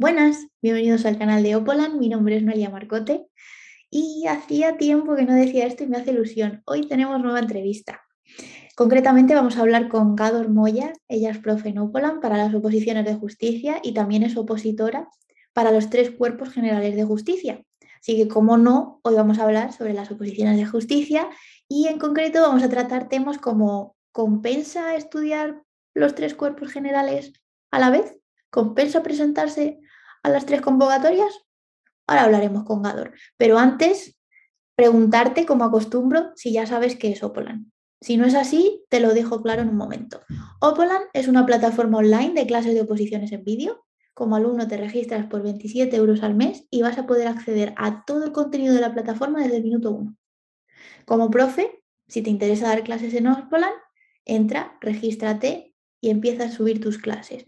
Buenas, bienvenidos al canal de Opolan. Mi nombre es Noelia Marcote y hacía tiempo que no decía esto y me hace ilusión. Hoy tenemos nueva entrevista. Concretamente vamos a hablar con Gador Moya, ella es profe en Opolan para las oposiciones de justicia y también es opositora para los tres cuerpos generales de justicia. Así que, como no, hoy vamos a hablar sobre las oposiciones de justicia y en concreto vamos a tratar temas como ¿compensa estudiar los tres cuerpos generales a la vez? ¿Compensa presentarse a las tres convocatorias? Ahora hablaremos con Gador. Pero antes, preguntarte, como acostumbro, si ya sabes qué es Opolan. Si no es así, te lo dejo claro en un momento. Opolan es una plataforma online de clases de oposiciones en vídeo. Como alumno te registras por 27 euros al mes y vas a poder acceder a todo el contenido de la plataforma desde el minuto 1. Como profe, si te interesa dar clases en Opolan, entra, regístrate y empieza a subir tus clases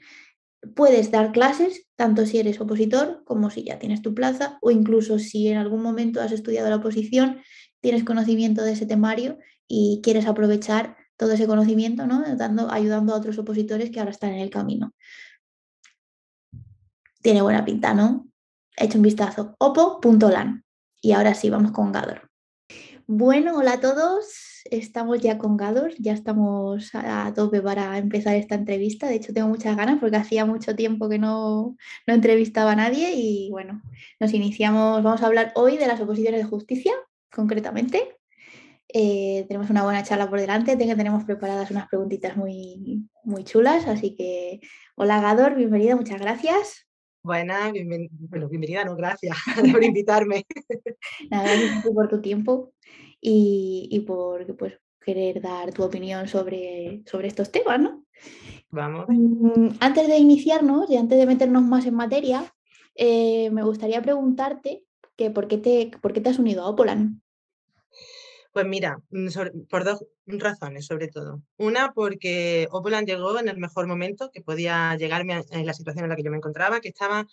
puedes dar clases tanto si eres opositor como si ya tienes tu plaza o incluso si en algún momento has estudiado la oposición, tienes conocimiento de ese temario y quieres aprovechar todo ese conocimiento, ¿no? Dando, ayudando a otros opositores que ahora están en el camino. Tiene buena pinta, ¿no? He hecho un vistazo. opo.lan. Y ahora sí, vamos con Gador. Bueno, hola a todos estamos ya con Gador, ya estamos a tope para empezar esta entrevista. De hecho, tengo muchas ganas porque hacía mucho tiempo que no, no entrevistaba a nadie y bueno, nos iniciamos, vamos a hablar hoy de las oposiciones de justicia, concretamente. Eh, tenemos una buena charla por delante, tenemos preparadas unas preguntitas muy, muy chulas, así que hola Gador, bienvenido, muchas gracias. Buena, bueno, bienvenida, no, gracias por invitarme. Nada, gracias por tu tiempo y, por pues, querer dar tu opinión sobre, sobre estos temas, ¿no? Vamos. Mm, antes de iniciarnos y antes de meternos más en materia, eh, me gustaría preguntarte que por, qué te, por qué te has unido a Opolan. Pues mira, mm, por dos razones sobre todo. Una, porque Opolan llegó en el mejor momento que podía llegarme en la situación en la que yo me encontraba, que estaba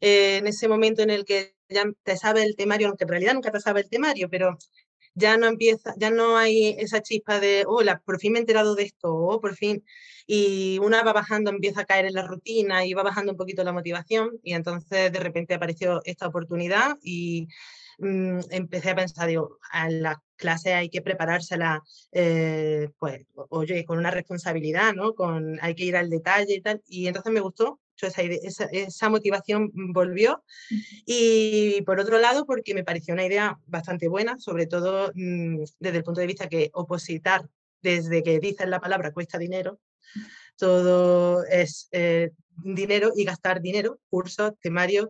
eh, en ese momento en el que ya te sabe el temario, aunque en realidad nunca te sabe el temario, pero ya no empieza, ya no hay esa chispa de, hola, por fin me he enterado de esto, o por fin, y una va bajando, empieza a caer en la rutina y va bajando un poquito la motivación, y entonces de repente apareció esta oportunidad y mm, empecé a pensar, digo, a la clase hay que preparársela, eh, pues, oye, con una responsabilidad, ¿no? Con, hay que ir al detalle y tal, y entonces me gustó esa, esa, motivación volvió. Y por otro lado, porque me pareció una idea bastante buena, sobre todo mm, desde el punto de vista que opositar, desde que dicen la palabra cuesta dinero, todo es eh, dinero y gastar dinero, cursos, temarios,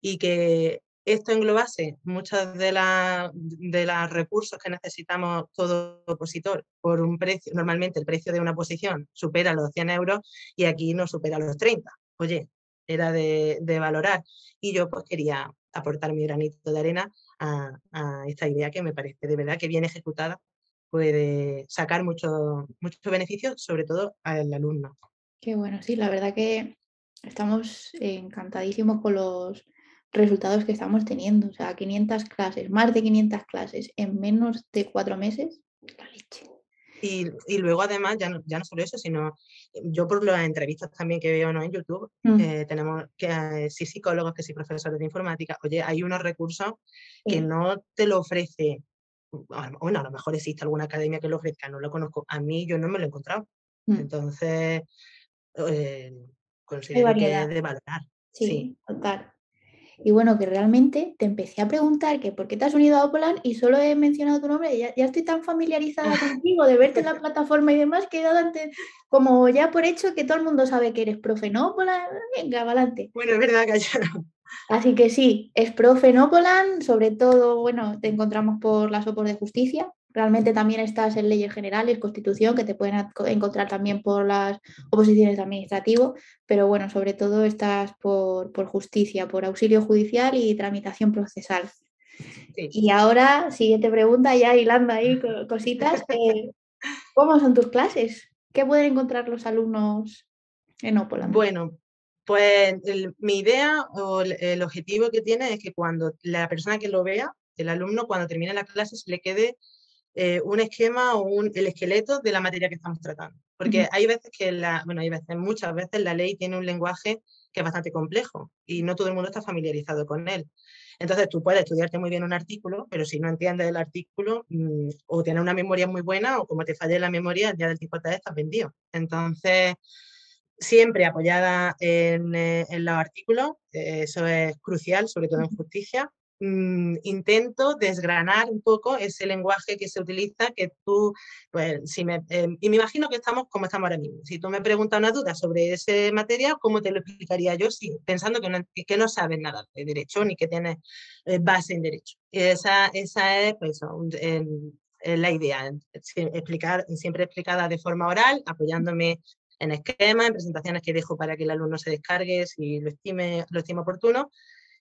y que esto englobase muchos de, de los recursos que necesitamos todo opositor por un precio, normalmente el precio de una posición supera los 100 euros y aquí no supera los 30 oye, era de, valorar. Y yo pues quería aportar mi granito de arena a, esta idea que me parece de verdad que bien ejecutada puede sacar mucho, mucho beneficio, sobre todo al alumno. Qué bueno, sí, la verdad que estamos encantadísimos con los resultados que estamos teniendo. O sea, 500 clases, más de 500 clases en menos de cuatro meses, la leche. Y, luego además, ya no, ya no solo eso, sino eh, yo por las entrevistas también que veo ¿no? en YouTube, mm. eh, tenemos que eh, sí psicólogos, que sí profesores de informática, oye, hay unos recursos que no te lo ofrece, bueno, a lo mejor existe alguna academia que lo ofrezca, no lo conozco, a mí yo no me lo he encontrado. Mm. Entonces, considero que es de valorar. Sí, sí, total. Y bueno, que realmente te empecé a preguntar que por qué te has unido a Opolan y solo he mencionado tu nombre y ya, estoy tan familiarizada contigo de verte en la plataforma y demás que he dado antes como ya por hecho que todo el mundo sabe que eres profe, ¿no? Opolan, venga, adelante. Bueno, es verdad que Así que sí, es profe en Opolan, sobre todo, bueno, te encontramos por la Sopor de Justicia, Realmente también estás en leyes generales, constitución, que te pueden encontrar también por las oposiciones de administrativo, pero bueno, sobre todo estás por, justicia, por auxilio judicial y tramitación procesal. Y ahora, siguiente pregunta, ya hilando ahí cositas, eh, ¿cómo son tus clases? ¿Qué pueden encontrar los alumnos en Opolan? Bueno, pues mi idea o el, objetivo que tiene es que cuando la persona que lo vea, el alumno, cuando termine la clase, se le quede eh, un esquema o un, el esqueleto de la materia que estamos tratando. Porque hay veces que, la, bueno, hay veces, muchas veces la ley tiene un lenguaje que es bastante complejo y no todo el mundo está familiarizado con él. Entonces tú puedes estudiarte muy bien un artículo, pero si no entiendes el artículo mm, o tienes una memoria muy buena o como te falle la memoria, ya del tipo de estás vendido. Entonces, siempre apoyada en, eh, en los artículos, eh, eso es crucial, sobre todo en justicia, Mm, intento desgranar un poco ese lenguaje que se utiliza, que tú, pues, si me, em, y me imagino que estamos como estamos ahora mismo. Si tú me preguntas una duda sobre ese material, ¿cómo te lo explicaría yo? Sí, pensando que no, que no sabes nada de derecho ni que tienes eh, base en derecho. Y esa, esa es pues, la idea, explicar, siempre explicada de forma oral, apoyándome en esquemas, en presentaciones que dejo para que el alumno se descargue si lo estime, lo estime oportuno,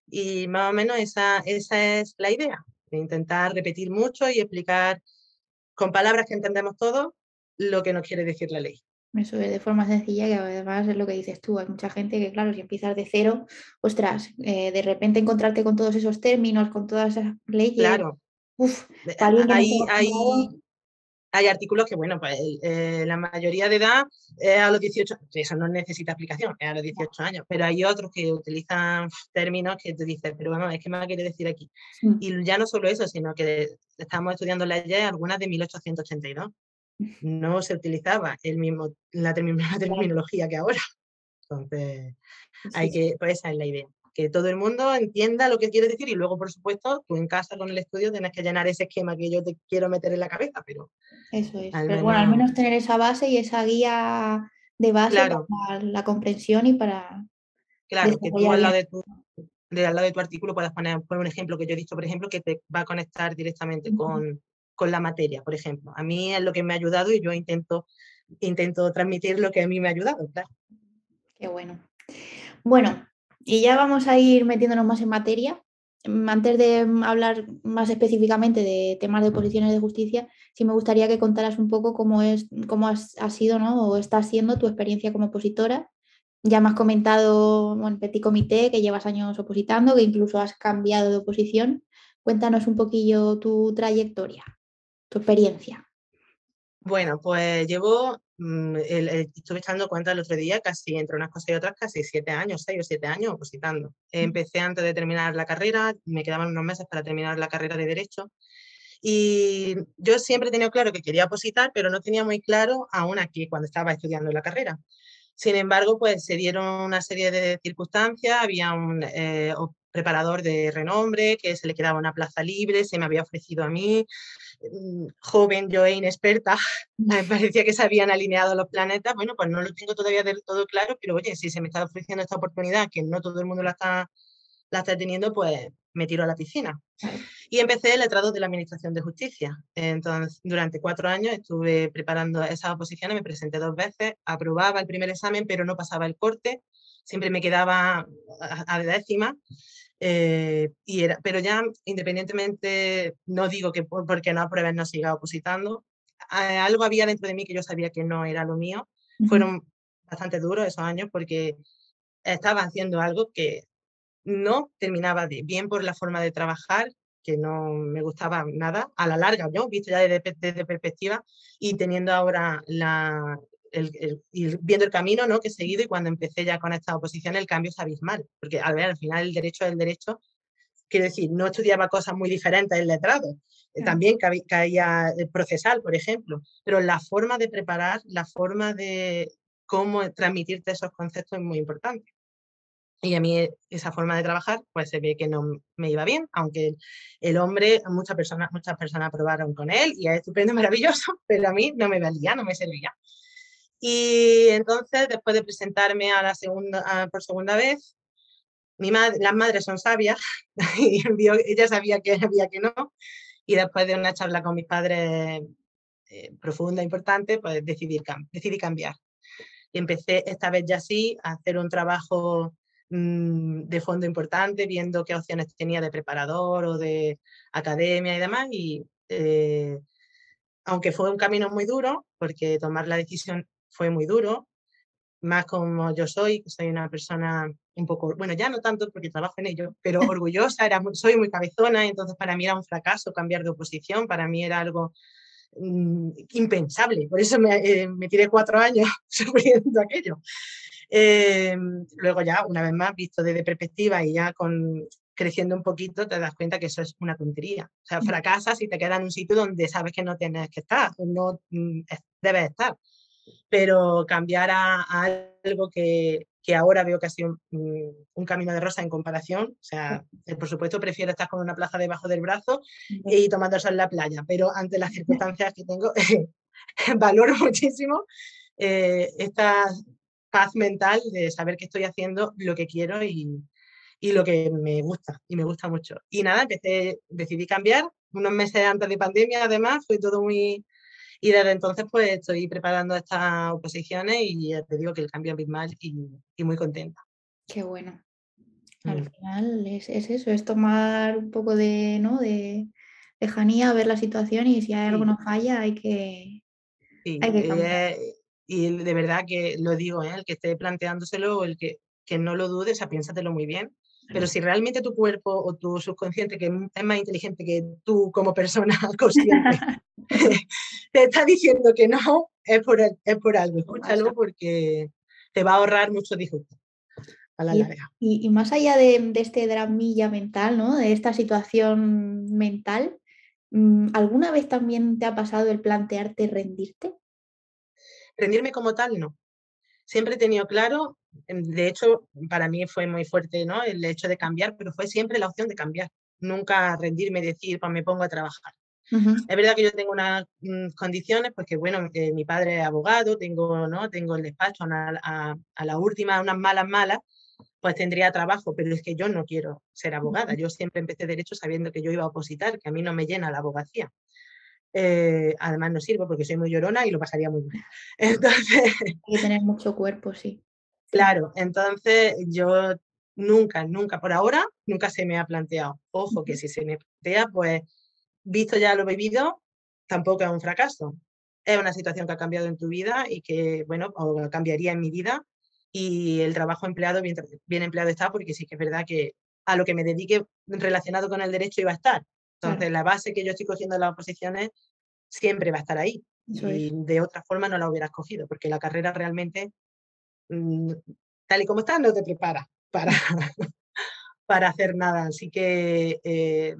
y más o menos esa, esa es la idea, intentar repetir mucho y explicar con palabras que entendemos todos lo que nos quiere decir la ley. Eso es de forma sencilla, que además es lo que dices tú. Hay mucha gente que, claro, si empiezas de cero, ostras, eh, de repente encontrarte con todos esos términos, con todas esas leyes. Claro. Uf, hay, hay, hay artículos que, bueno, pues eh, la mayoría de edad es a los 18, eso no necesita explicación, es a los 18 años, pero hay otros que utilizan términos que te dicen, pero bueno, es que me quiere decir aquí. Y ya no solo eso, sino que estamos estudiando leyes, algunas de 1882. No se utilizaba el mismo, la, la terminología que ahora. Entonces, hay que, pues esa es la idea que todo el mundo entienda lo que quiere decir y luego, por supuesto, tú en casa con el estudio tienes que llenar ese esquema que yo te quiero meter en la cabeza, pero... Eso es, pero bueno, al menos tener esa base y esa guía de base para la comprensión y para... Claro, que tú al lado de tu, de, al lado de tu artículo puedas poner, un ejemplo que yo he dicho, por ejemplo, que te va a conectar directamente con, con la materia, por ejemplo. A mí es lo que me ha ayudado y yo intento, intento transmitir lo que a mí me ha ayudado, claro. Qué bueno. Bueno, y ya vamos a ir metiéndonos más en materia. Mm, antes de mm, hablar más específicamente de temas de posiciones de justicia, sí me gustaría que contaras un poco cómo, es, cómo has, sido ¿no? o está siendo tu experiencia como opositora. Ya me has comentado en bueno, Petit Comité que llevas años opositando, que incluso has cambiado de oposición. Cuéntanos un poquillo tu trayectoria, tu experiencia. Bueno, pues llevo Mm, estuve echando cuenta el otro día, casi entre unas cosas y otras, casi siete años, seis o siete años opositando. Empecé antes de terminar la carrera, me quedaban unos meses para terminar la carrera de Derecho. Y yo siempre he tenido claro que quería opositar, pero no tenía muy claro aún aquí, cuando estaba estudiando la carrera. Sin embargo, pues se dieron una serie de circunstancias, había un eh, preparador de renombre que se le quedaba una plaza libre, se me había ofrecido a mí, Mm, joven, yo e inexperta, me parecía que se habían alineado los planetas. Bueno, pues no lo tengo todavía del todo claro, pero oye, si se me está ofreciendo esta oportunidad, que no todo el mundo la está, la está teniendo, pues me tiro a la piscina. Y empecé el letrado de la Administración de Justicia. Entonces, durante cuatro años estuve preparando esas oposiciones, me presenté dos veces, aprobaba el primer examen, pero no pasaba el corte, siempre me quedaba a, a décima. Eh, y era, pero ya independientemente, no digo que porque no aprueben no siga opositando, algo había dentro de mí que yo sabía que no era lo mío. Fueron bastante duros esos años porque estaba haciendo algo que no terminaba de bien por la forma de trabajar, que no me gustaba nada, a la larga, yo, visto ya desde, desde perspectiva, y teniendo ahora la, el, viendo el camino ¿no? que he seguido y cuando empecé ya con esta oposición el cambio es abismal, porque al ver al final el derecho es el derecho, quiero decir, no estudiaba cosas muy diferentes en letrado, eh, también caía el procesal, por ejemplo, pero la forma de preparar, la forma de cómo transmitirte esos conceptos es muy importante. Y a mí esa forma de trabajar, pues se ve que no me iba bien, aunque el, hombre, muchas personas, muchas personas probaron con él y es estupendo, maravilloso, pero a mí no me valía, no me servía. Y entonces, después de presentarme a la segunda, por segunda vez, mi las madres son sabias y ella sabía que había que no. Y después de una charla con mis padres eh, profunda, importante, pues decidí, decidí cambiar. Y empecé esta vez ya sí a hacer un trabajo mm, de fondo importante, viendo qué opciones tenía de preparador o de academia y demás. Y eh, aunque fue un camino muy duro, porque tomar la decisión fue muy duro, más como yo soy, que soy una persona un poco, bueno, ya no tanto porque trabajo en ello, pero orgullosa, era, soy muy cabezona, entonces para mí era un fracaso cambiar de oposición, para mí era algo mm, impensable, por eso me, eh, me, tiré cuatro años sufriendo aquello. Em, luego ya, una vez más, visto desde perspectiva y ya con creciendo un poquito, te das cuenta que eso es una tontería. O sea, mm. fracasas y te quedas en un sitio donde sabes que no tienes que estar, no mm, debes estar. Pero cambiar a, algo que, que, ahora veo que ha sido un, un, camino de rosa en comparación, o sea, eh, por supuesto prefiero estar con una plaza debajo del brazo y tomando sol en la playa, pero ante las circunstancias que tengo, valoro muchísimo eh, esta paz mental de saber que estoy haciendo lo que quiero y, y lo que me gusta, y me gusta mucho. Y nada, empecé, decidí cambiar, unos meses antes de pandemia además, fue todo muy... Y desde entonces pues estoy preparando estas oposiciones y ya te digo que el cambio es abismal y, y muy contenta. Qué bueno. Al mm. final es, es, eso, es tomar un poco de, ¿no? de lejanía, ver la situación y si hay algo no falla hay que, sí, hay que cambiar. y de verdad que lo digo, ¿eh? el que esté planteándoselo, el que, que no lo dudes, o sea, piénsatelo muy bien, pero si realmente tu cuerpo o tu subconsciente, que es más inteligente que tú como persona consciente, te está diciendo que no, es por, es por algo. Escúchalo porque te va a ahorrar mucho disgusto. A la y, larga. Y, más allá de, de, este dramilla mental, ¿no? de esta situación mental, mm, ¿alguna vez también te ha pasado el plantearte rendirte? Rendirme como tal, no. Siempre he tenido claro de hecho, para mí fue muy fuerte ¿no? el hecho de cambiar, pero fue siempre la opción de cambiar, nunca rendirme y decir, pues me pongo a trabajar. Es verdad que yo tengo unas mm, condiciones, pues que bueno, que mi padre es abogado, tengo, ¿no? tengo el despacho a, a, la última, unas malas, malas, pues tendría trabajo, pero es que yo no quiero ser abogada. Yo siempre empecé derecho sabiendo que yo iba a opositar, que a mí no me llena la abogacía. Eh, además no sirvo porque soy muy llorona y lo pasaría muy bien. Entonces... Hay que tener mucho cuerpo, sí. Claro, entonces yo nunca, nunca, por ahora, nunca se me ha planteado. Ojo, que si se me plantea, pues visto ya lo vivido, tampoco es un fracaso. Es una situación que ha cambiado en tu vida y que, bueno, o cambiaría en mi vida y el trabajo empleado, bien, bien empleado está, porque sí que es verdad que a lo que me dedique relacionado con el derecho iba a estar. Entonces, la base que yo estoy cogiendo en las oposiciones siempre va a estar ahí. y de otra forma no la hubiera escogido, porque la carrera realmente Mm, tal y como estás, no te preparas para, para hacer nada. Así que eh,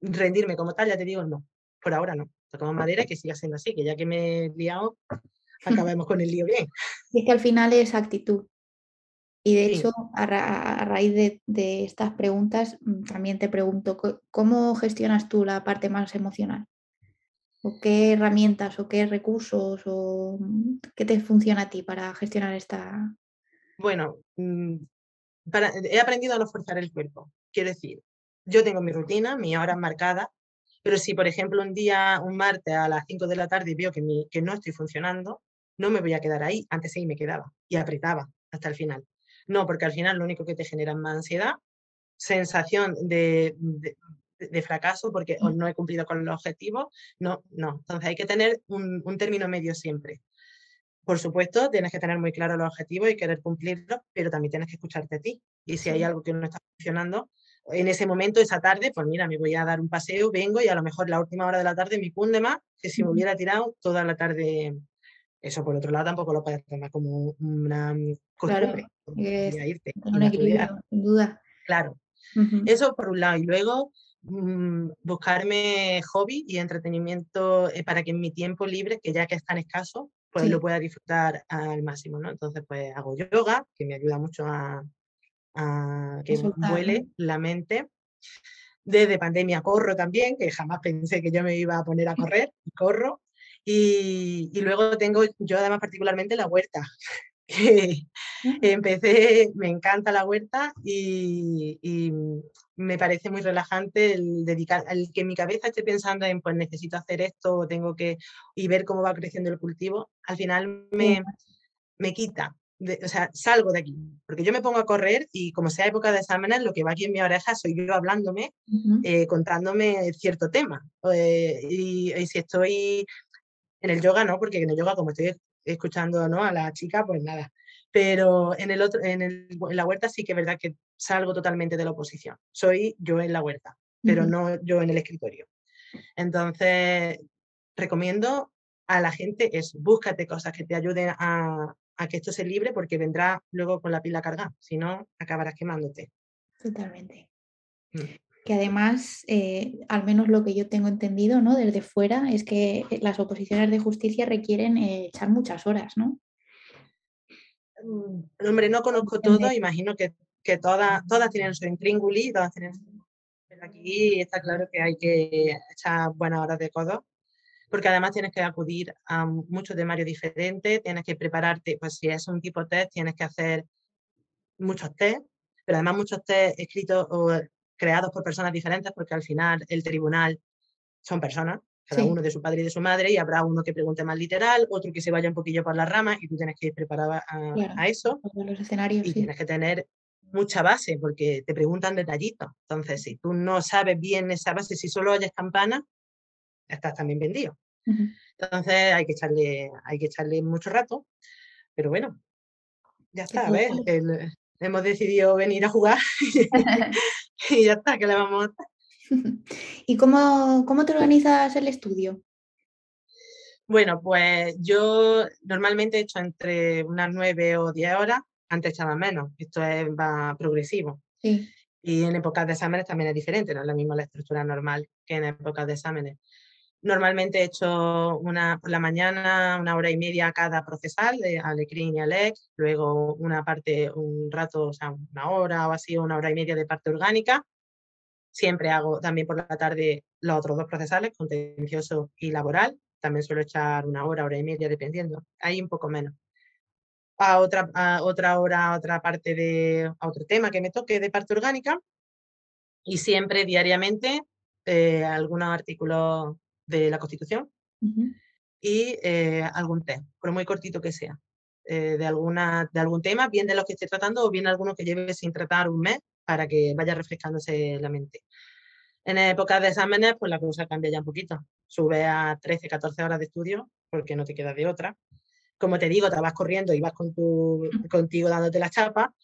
rendirme como tal, ya te digo, no, por ahora no. Tocamos madera y que siga siendo así, que ya que me he liado, acabemos con el lío bien. Y es que al final es actitud. Y de hecho, a, raíz de, de, estas preguntas, mm, también te pregunto, ¿cómo gestionas tú la parte más emocional? ¿O qué herramientas o qué recursos o mm, qué te funciona a ti para gestionar esta? Bueno, mm, he aprendido a no forzar el cuerpo. Quiero decir, yo tengo mi rutina, mi hora marcada, pero si, por ejemplo, un día, un martes a las 5 de la tarde veo que, que no estoy funcionando, no me voy a quedar ahí. Antes sí me quedaba y apretaba hasta el final. No, porque al final lo único que te genera es más ansiedad, sensación de fracaso porque no he cumplido con los objetivos. No, no. Entonces hay que tener un, término medio siempre. Por supuesto, tienes que tener muy claro los objetivos y querer cumplirlos, pero también tienes que escucharte a ti. Y si hay algo que no está funcionando, en ese momento, esa tarde, pues mira, me voy a dar un paseo, vengo y a lo mejor la última hora de la tarde me cunde más que si me hubiera tirado toda la tarde. Eso, por otro lado, tampoco lo puedes tomar como una costumbre. Claro, es un equilibrio, sin duda. Claro. Eso por un lado. Y luego, Mm, buscarme hobby y entretenimiento eh, para que en mi tiempo libre, que ya que es tan escaso, pues lo pueda disfrutar al máximo, ¿no? Entonces, pues hago yoga, que me ayuda mucho a, que vuele la mente. Desde pandemia corro también, que jamás pensé que yo me iba a poner a correr, corro. Y, y luego tengo yo además particularmente la huerta, empecé, me encanta la huerta y, me parece muy relajante el dedicar, el que mi cabeza esté pensando en pues necesito hacer esto, tengo que, y ver cómo va creciendo el cultivo, al final me, me quita, o sea, salgo de aquí, porque yo me pongo a correr y como sea época de exámenes, lo que va aquí en mi oreja soy yo hablándome, eh, contándome cierto tema. Eh, y, y, si estoy en el yoga, no, porque en el yoga como estoy escuchando ¿no? a la chica, pues nada. Pero en, el otro, en, el, en, la huerta sí que es verdad que salgo totalmente de la oposición. Soy yo en la huerta, pero no yo en el escritorio. Entonces, recomiendo a la gente es búscate cosas que te ayuden a, a que esto se libre porque vendrá luego con la pila cargada, si no, acabarás quemándote. Totalmente. Mm. Que además, eh, al menos lo que yo tengo entendido, ¿no? Desde fuera, es que eh, las oposiciones de justicia requieren echar muchas horas, ¿no? Mm, hombre, no conozco todo, imagino que, que todas, todas tienen su intrínguli, todas tienen Pero aquí está claro que hay que echar buenas horas de codo porque además tienes que acudir a muchos temarios diferentes, tienes que prepararte, pues si es un tipo test, tienes que hacer muchos test, pero además muchos test escritos o creados por personas diferentes, porque al final el tribunal son personas, cada uno de su padre y de su madre, y habrá uno que pregunte más literal, otro que se vaya un poquillo por las ramas, y tú tienes que ir preparada a, eso. Los escenarios, y tienes que tener mucha base, porque te preguntan detallitos. Entonces, si tú no sabes bien esa base, si solo oyes campana, estás también vendido. Entonces hay que echarle, hay que echarle mucho rato, pero bueno, ya está, ¿ves? Hemos decidido venir a jugar y ya está, que le vamos a hacer. ¿Y cómo, cómo te organizas el estudio? Bueno, pues yo normalmente he hecho entre unas nueve o diez horas, antes echaba menos, esto es, va progresivo. Sí. Y en épocas de exámenes también es diferente, no es la misma la estructura normal que en épocas de exámenes. Normalmente he hecho una, por la mañana una hora y media cada procesal de Alecrim y Alex, luego una parte, un rato, o sea, una hora o así, una hora y media de parte orgánica. Siempre hago también por la tarde los otros dos procesales, contencioso y laboral. También suelo echar una hora, hora y media, dependiendo. Ahí un poco menos. A otra, a otra hora, otra parte de, a otro tema que me toque de parte orgánica. Y siempre, diariamente, eh, algunos artículos de la Constitución y eh, algún test, por muy cortito que sea, eh, de, alguna, de algún tema, bien de lo que esté tratando o bien alguno que lleve sin tratar un mes para que vaya refrescándose la mente. En épocas de exámenes, pues la cosa cambia ya un poquito. Sube a 13, 14 horas de estudio porque no te queda de otra. Como te digo, te vas corriendo y vas con tu, contigo dándote la chapa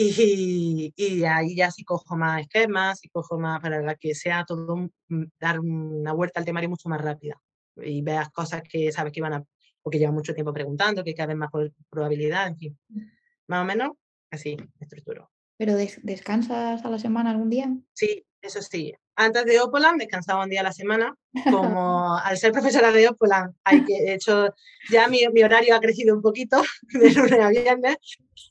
y, y, ahí ya sí cojo más esquemas, y cojo más para que sea todo, mm, dar una vuelta al temario mucho más rápida y veas cosas que sabes que van a, porque llevan mucho tiempo preguntando, que caben más probabilidad, en fin. Más o menos así estructuro. ¿Pero descansas a la semana algún día? Sí, eso sí. Antes de Opolan descansaba un día a la semana. Como al ser profesora de Opolan, hay que, hecho, ya mi, mi, horario ha crecido un poquito de lunes a viernes.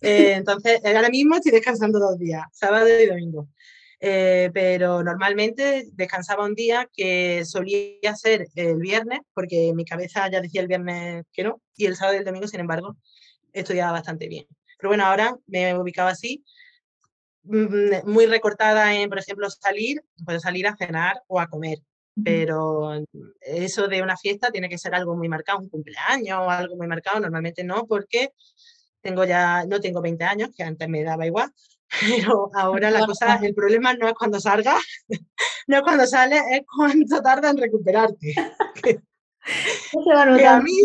Eh, entonces, ahora mismo estoy descansando dos días, sábado y domingo. Eh, pero normalmente descansaba un día que solía ser el viernes, porque mi cabeza ya decía el viernes que no, y el sábado y el domingo, sin embargo, estudiaba bastante bien. Pero bueno, ahora me ubicaba así muy recortada en, por ejemplo, salir, puedo salir a cenar o a comer, pero eso de una fiesta tiene que ser algo muy marcado, un cumpleaños o algo muy marcado, normalmente no, porque tengo ya, no tengo 20 años, que antes me daba igual, pero ahora la cosa, el problema no es cuando salga, no es cuando sales, es cuánto tarda en recuperarte. que a mí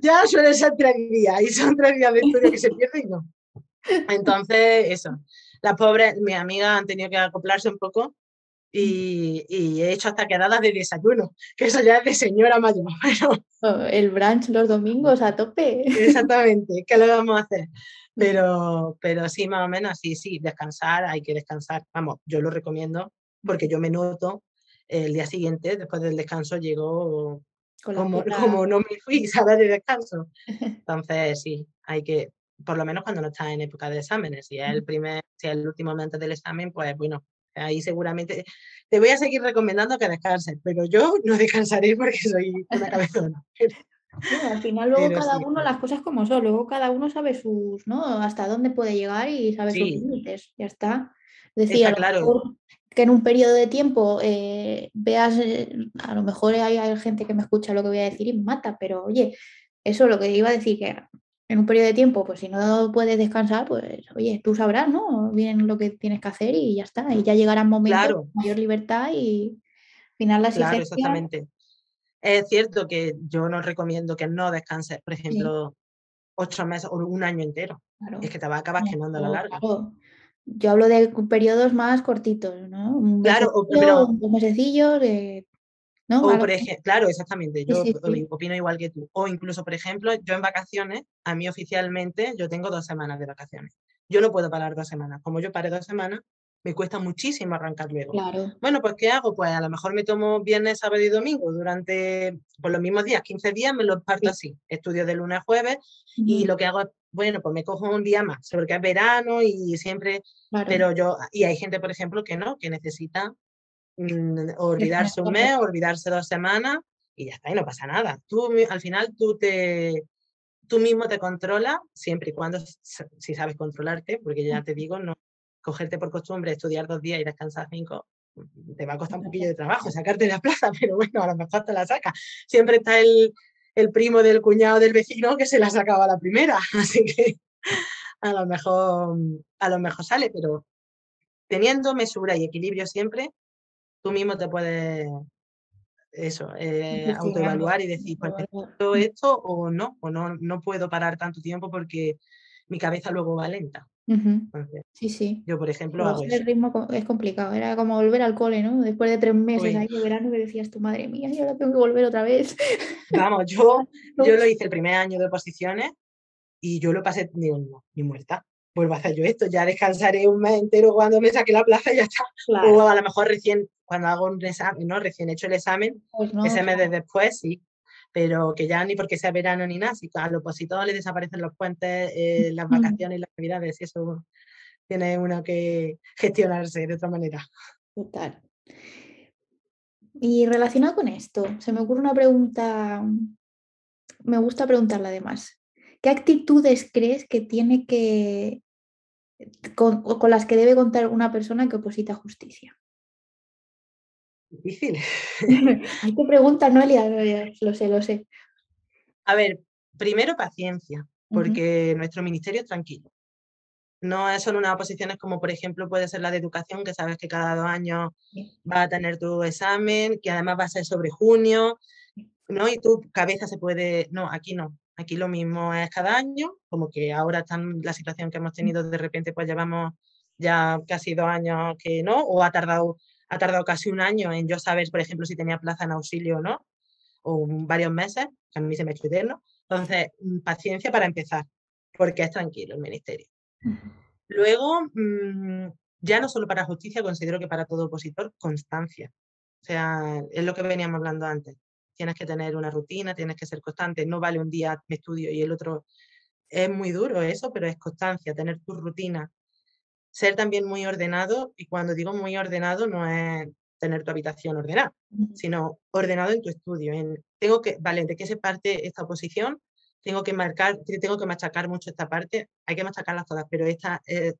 ya suele ser tres días y son tres días de estudio que se pierden y no. Entonces, eso las pobres, mis amigas han tenido que acoplarse un poco y, he hecho hasta quedadas de desayuno, que eso ya es de señora mayor. Oh, el brunch los domingos a tope. Exactamente, ¿qué le vamos a hacer? Pero, pero sí, más o menos, sí, sí, descansar, hay que descansar. Vamos, yo lo recomiendo porque yo me noto el día siguiente, después del descanso, llego como, como no me fui, ¿sabes? De descanso. Entonces, sí, hay que, por lo menos cuando no estás en época de exámenes. Si es el primer, si es el último momento del examen, pues bueno, ahí seguramente te voy a seguir recomendando que descanses, pero yo no descansaré porque soy una cabezona. al final luego cada uno las cosas como son, luego cada uno sabe sus, ¿no? Hasta dónde puede llegar y sabe sus límites, ya está. Decía, claro. que en un periodo de tiempo eh, veas, eh, a lo mejor hay, hay, gente que me escucha lo que voy a decir y me mata, pero oye, eso lo que iba a decir, que en un periodo de tiempo, pues si no puedes descansar, pues oye, tú sabrás, ¿no? Bien lo que tienes que hacer y ya está. Y ya llegarán momentos de mayor libertad y al final la Claro, exactamente. Es cierto que yo no recomiendo que no descanses, por ejemplo, ocho meses o un año entero. Es que te va a acabar quemando a la larga. Yo hablo de periodos más cortitos, ¿no? Un claro, pero... un mesecillo de ¿no? O por ejemplo, claro, exactamente, Sí, yo sí, o- sí. opino igual que tú. O incluso, por ejemplo, yo en vacaciones, a mí oficialmente, yo tengo dos semanas de vacaciones. Yo no puedo parar dos semanas. Como yo paré dos semanas, me cuesta muchísimo arrancar luego. Claro. Bueno, pues ¿qué hago? Pues a lo mejor me tomo viernes, sábado y domingo durante por los mismos días, 15 días, me los parto Sí. así. Estudio de lunes a jueves y lo que hago es, bueno, pues me cojo un día más, porque es verano y siempre, Claro. pero yo, y hay gente, por ejemplo, que no, que necesita mm, olvidarse un mes, olvidarse dos semanas y ya está, y no pasa nada. Tú al final tú te, tú mismo te controlas siempre y cuando si sabes controlarte, porque ya te digo, no cogerte por costumbre, estudiar dos días y descansar cinco, mm, te va a costar un poquillo de trabajo sacarte la plaza, pero bueno, a lo mejor te la sacas. Siempre está el, el primo del cuñado del vecino que se la sacaba la primera, así que a lo mejor, a lo mejor sale, pero teniendo mesura y equilibrio siempre, tú mismo te puedes eso, eh, autoevaluar y decir, pues necesito esto o no, o no, no puedo parar tanto tiempo porque mi cabeza luego va lenta. Entonces, Sí, sí. yo, por ejemplo, hago el eso. ritmo es complicado. Era como volver al cole, ¿no? Después de tres meses ahí de verano que decías tu madre mía, y ahora tengo que volver otra vez. vamos, yo, yo lo hice el primer año de oposiciones y yo lo pasé, no, ni muerta. Vuelvo a hacer yo esto, ya descansaré un mes entero cuando me saque la plaza y ya está. Claro. O a lo mejor recién, cuando hago un examen, ¿no? Recién hecho el examen, Pues no, ese mes claro. de después sí, pero que ya ni porque sea verano ni nada, si al opositor le desaparecen los puentes, eh, las vacaciones y las navidades, y eso tiene uno que gestionarse de otra manera. Total. Y relacionado con esto, se me ocurre una pregunta, me gusta preguntarla además. ¿Qué actitudes crees que tiene que, con, con las que debe contar una persona que oposita justicia? Difícil. Hay que preguntar, Noelia, Noelia, lo sé, lo sé. A ver, primero paciencia, porque nuestro ministerio es tranquilo. No son unas oposiciones como, por ejemplo, puede ser la de educación, que sabes que cada dos años va a tener tu examen, que además va a ser sobre junio, ¿no? Y tu cabeza se puede... No, aquí no. Aquí lo mismo es cada año, como que ahora están la situación que hemos tenido, de repente pues llevamos ya casi dos años que no, o ha tardado, ha tardado casi un año en yo saber, por ejemplo, si tenía plaza en auxilio o no, o varios meses, que a mí se me ha hecho eterno. Entonces, mm, paciencia para empezar, porque es tranquilo el ministerio. Luego, mm, ya no solo para justicia, considero que para todo opositor, constancia. O sea, es lo que veníamos hablando antes. Tienes que tener una rutina, tienes que ser constante. No vale un día me estudio y el otro. Es muy duro eso, pero es constancia, tener tu rutina. Ser también muy ordenado, y cuando digo muy ordenado no es tener tu habitación ordenada, sino ordenado en tu estudio. En, tengo que, vale, ¿de qué se parte esta oposición? Tengo que marcar, te- tengo que machacar mucho esta parte, hay que machacarlas todas, pero esta, eh,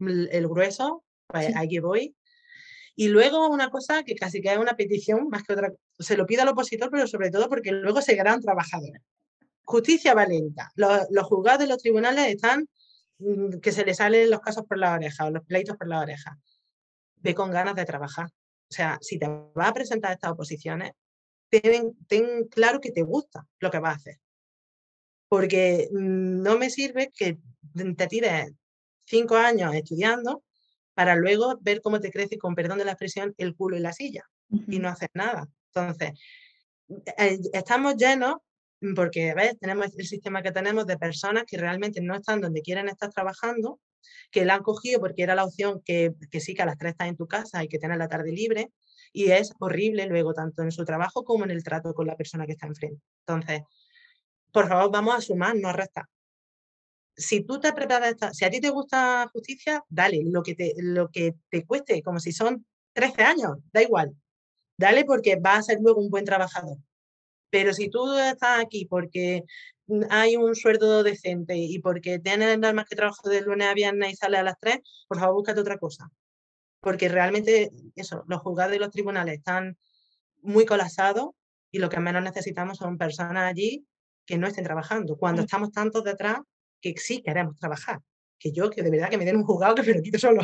el grueso, pues sí, que voy. Y luego una cosa que casi que es una petición, más que otra, se lo pido al opositor, pero sobre todo porque luego se gran trabajadores. Justicia valenta. Los, los juzgados de los tribunales están mm, que se les salen los casos por la oreja o los pleitos por la oreja. Ve con ganas de trabajar. O sea, si te vas a presentar estas oposiciones, ten, ten claro que te gusta lo que vas a hacer. Porque mm, no me sirve que te tires cinco años estudiando para luego ver cómo te crece, con perdón de la expresión, el culo y la silla y no hacer nada. Entonces, eh, estamos llenos, mm, porque ¿ves? tenemos el sistema que tenemos de personas que realmente no están donde quieren estar trabajando, que la han cogido porque era la opción que, que sí que a las tres estás en tu casa y que tienes la tarde libre, y es horrible luego, tanto en su trabajo como en el trato con la persona que está enfrente. Entonces, por favor, vamos a sumar, no a restar. Si tú te preparas, si a ti te gusta justicia, dale, lo que te, lo que te cueste, como si son 13 años, da igual, dale porque vas a ser luego un buen trabajador. Pero si tú estás aquí porque mm, hay un sueldo decente y porque tienes más que trabajo de lunes a viernes y sales a las 3, por favor, búscate otra cosa. Porque realmente, eso, los juzgados y los tribunales están muy colapsados y lo que menos necesitamos son personas allí que no estén trabajando. Cuando claro, estamos tantos detrás que sí queremos trabajar. Que yo, que de verdad que me den un juzgado que me lo quito solo.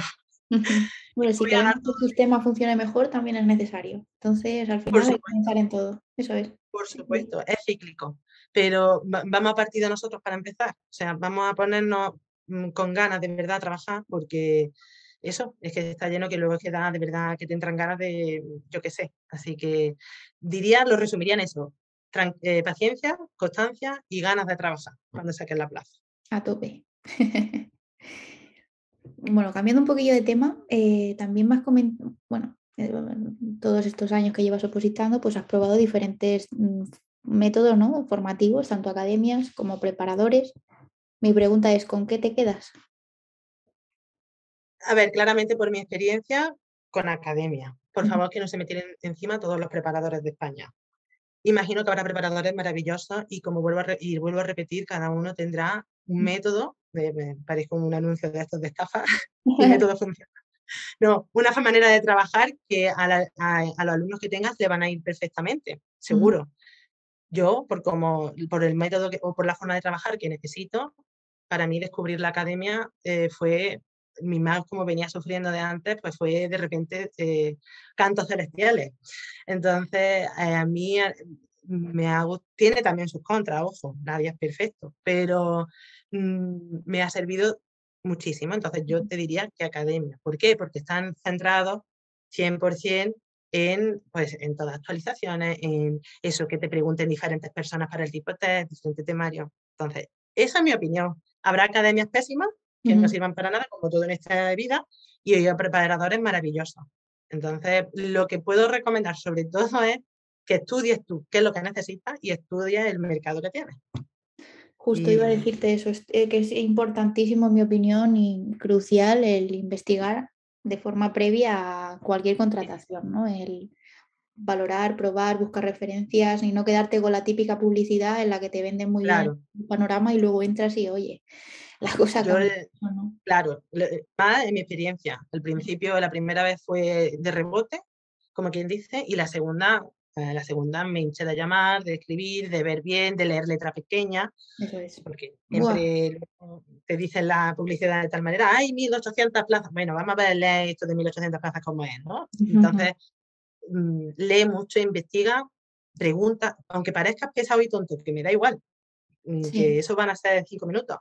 Bueno, si queremos que el sistema funcione mejor, también es necesario. Entonces, al final hay que pensar en todo. Eso es. Por supuesto, es cíclico, pero va- vamos a partir de nosotros para empezar. O sea, vamos a ponernos mm, con ganas de verdad a trabajar porque eso, es que está lleno que luego es que da de verdad que te entran ganas de, yo qué sé. Así que diría, lo resumiría en eso, eh, paciencia, constancia y ganas de trabajar cuando saques la plaza. A tope. bueno, cambiando un poquillo de tema, eh, también has comentado, bueno, eh, todos estos años que llevas opositando, pues has probado diferentes mm, métodos ¿no? formativos, tanto academias como preparadores. Mi pregunta es, ¿con qué te quedas? A ver, claramente por mi experiencia con academia. Por favor, que no se me tiren encima todos los preparadores de España. Imagino que habrá preparadores maravillosos y como vuelvo a, y vuelvo a repetir, cada uno tendrá un método, me, parece como un anuncio de estos de estafa, un método funciona. No, una manera de trabajar que a, los alumnos que tengas le van a ir perfectamente, seguro. Yo, por, como, por el método o por la forma de trabajar que necesito, para mí descubrir la academia eh, fue mi más como venía sufriendo de antes, pues fue de repente eh, cantos celestiales. Entonces, eh, a mí me hago, tiene también sus contras, ojo, nadie es perfecto, pero mm, me ha servido muchísimo. Entonces, yo te diría que academia. ¿Por qué? Porque están centrados 100% en, pues, en todas las actualizaciones, en eso que te pregunten diferentes personas para el tipo de test, diferentes temarios. Entonces, esa es mi opinión. Habrá academias pésimas que no sirvan para nada, como todo en esta vida, y hay preparadores maravillosos. Entonces, lo que puedo recomendar sobre todo es que estudies tú qué es lo que necesitas y estudies el mercado que tienes. Justo iba a decirte eso, eh, que es importantísimo en mi opinión y crucial el investigar de forma previa a cualquier contratación, ¿no? El valorar, probar, buscar referencias y no quedarte con la típica publicidad en la que te venden muy bien un panorama y luego entras y oye, la cosa Yo, Claro, más en mi experiencia. Al principio, la primera vez fue de rebote, como quien dice, y la segunda la segunda me hinché de llamar, de escribir, de ver bien, de leer letra pequeña. Eso es. Porque siempre te dicen la publicidad de tal manera, hay 1800 plazas. Bueno, vamos a ver leer esto de 1800 plazas como es, ¿no? Entonces, mm, lee mucho, investiga, pregunta, aunque parezca pesado y tonto, que me da igual, mm, que eso van a ser cinco minutos.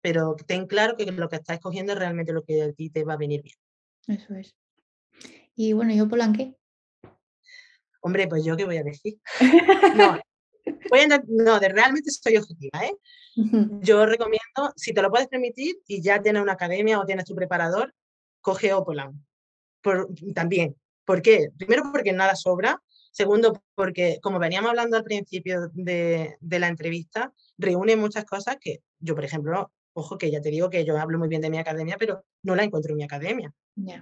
Pero ten claro que lo que estás escogiendo es realmente lo que a ti te va a venir bien. Eso es. Y bueno, yo Polanque, Hombre, pues yo qué voy a decir. No, no, de, realmente soy objetiva. ¿eh? Yo recomiendo, si te lo puedes permitir y ya tienes una academia o tienes tu preparador, coge Opolan. Por, también. ¿Por qué? Primero porque nada sobra. Segundo, porque como veníamos hablando al principio de, de la entrevista, reúne muchas cosas que yo, por ejemplo, Ojo que ya te digo que yo hablo muy bien de mi academia, pero no la encuentro en mi academia.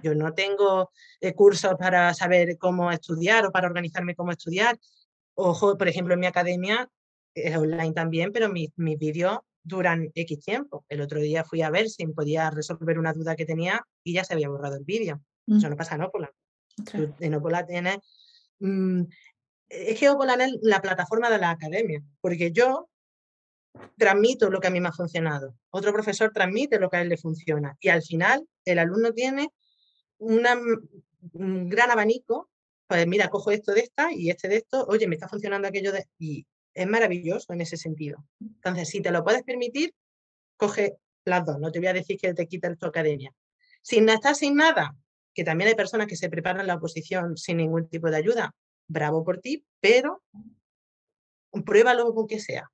Yo no tengo eh, cursos para saber cómo estudiar o para organizarme cómo estudiar. Ojo, por ejemplo, en mi academia es online también, pero mis, vídeos duran X tiempo. El otro día fui a ver si podía resolver una duda que tenía y ya se había borrado el vídeo. Eso mm. no pasa en Opola. En Opola tienes... Mm, es que Opola es la plataforma de la academia, porque yo transmito lo que a mí me ha funcionado, otro profesor transmite lo que a él le funciona y al final el alumno tiene un gran abanico, pues mira, cojo esto de esta y este de esto, oye, me está funcionando aquello de... Y es maravilloso en ese sentido. Entonces, si te lo puedes permitir, coge las dos, no te voy a decir que te quites tu academia. Si no estás sin nada, que también hay personas que se preparan la oposición sin ningún tipo de ayuda, bravo por ti, pero pruébalo con que sea.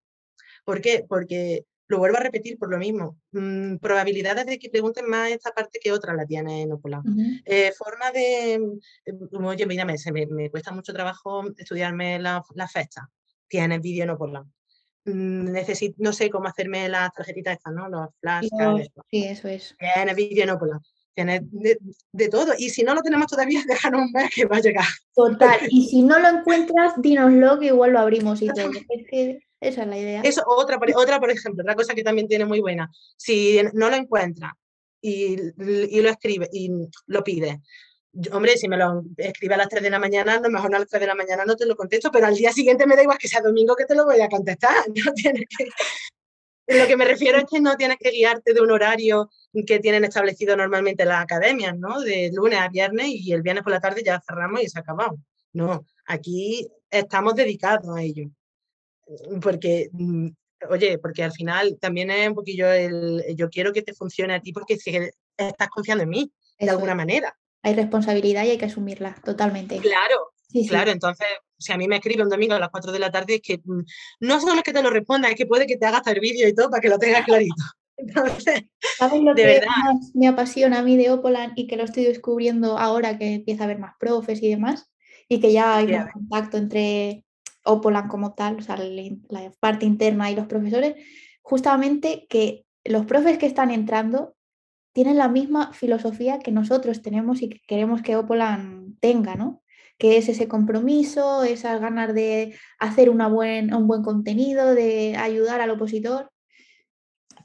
¿Por qué? Porque lo vuelvo a repetir por lo mismo. Mm, probabilidades de que pregunten más esta parte que otra la tiene en Opolan. Eh, forma de, mm, oye, mírame, me, me, cuesta mucho trabajo estudiarme la, la fecha. Tienes vídeo en Opolan. Mm, necesito, no sé cómo hacerme las tarjetitas estas, ¿no? Los flashcards. Sí, eso es. Tienes vídeo en Tienes de, todo. Y si no lo tenemos todavía, déjanos un mes que va a llegar. Total. Y si no lo encuentras, dínoslo que igual lo abrimos y todo. Esa es la idea. Eso, otra, otra, por ejemplo, otra cosa que también tiene muy buena. Si no lo encuentra y, lo escribe y lo pide, hombre, si me lo escribe a las 3 de la mañana, a lo mejor a las 3 de la mañana no te lo contesto, pero al día siguiente me da igual que sea domingo que te lo voy a contestar. No tienes que... Lo que me refiero es que no tienes que guiarte de un horario que tienen establecido normalmente las academias, ¿no? De lunes a viernes y el viernes por la tarde ya cerramos y se acabamos. No, aquí estamos dedicados a ello porque, mm, oye, porque al final también es un poquillo el, yo quiero que te funcione a ti porque estás confiando en mí. de alguna manera. Hay responsabilidad y hay que asumirla totalmente. Claro, claro, entonces si a mí me escribe un domingo a las 4 de la tarde, es que mm, no solo es que te lo responda, es que puede que te haga hacer vídeo y todo para que lo tengas clarito. Entonces, ¿Sabes lo que más me apasiona a mí de Opolan y que lo estoy descubriendo ahora que empieza a haber más profes y demás? Y que ya hay un contacto entre Opolan como tal, o sea, la parte interna y los profesores, justamente que los profes que están entrando tienen la misma filosofía que nosotros tenemos y que queremos que Opolan tenga, ¿no? Que es ese compromiso, esas ganas de hacer una buen, un buen contenido, de ayudar al opositor.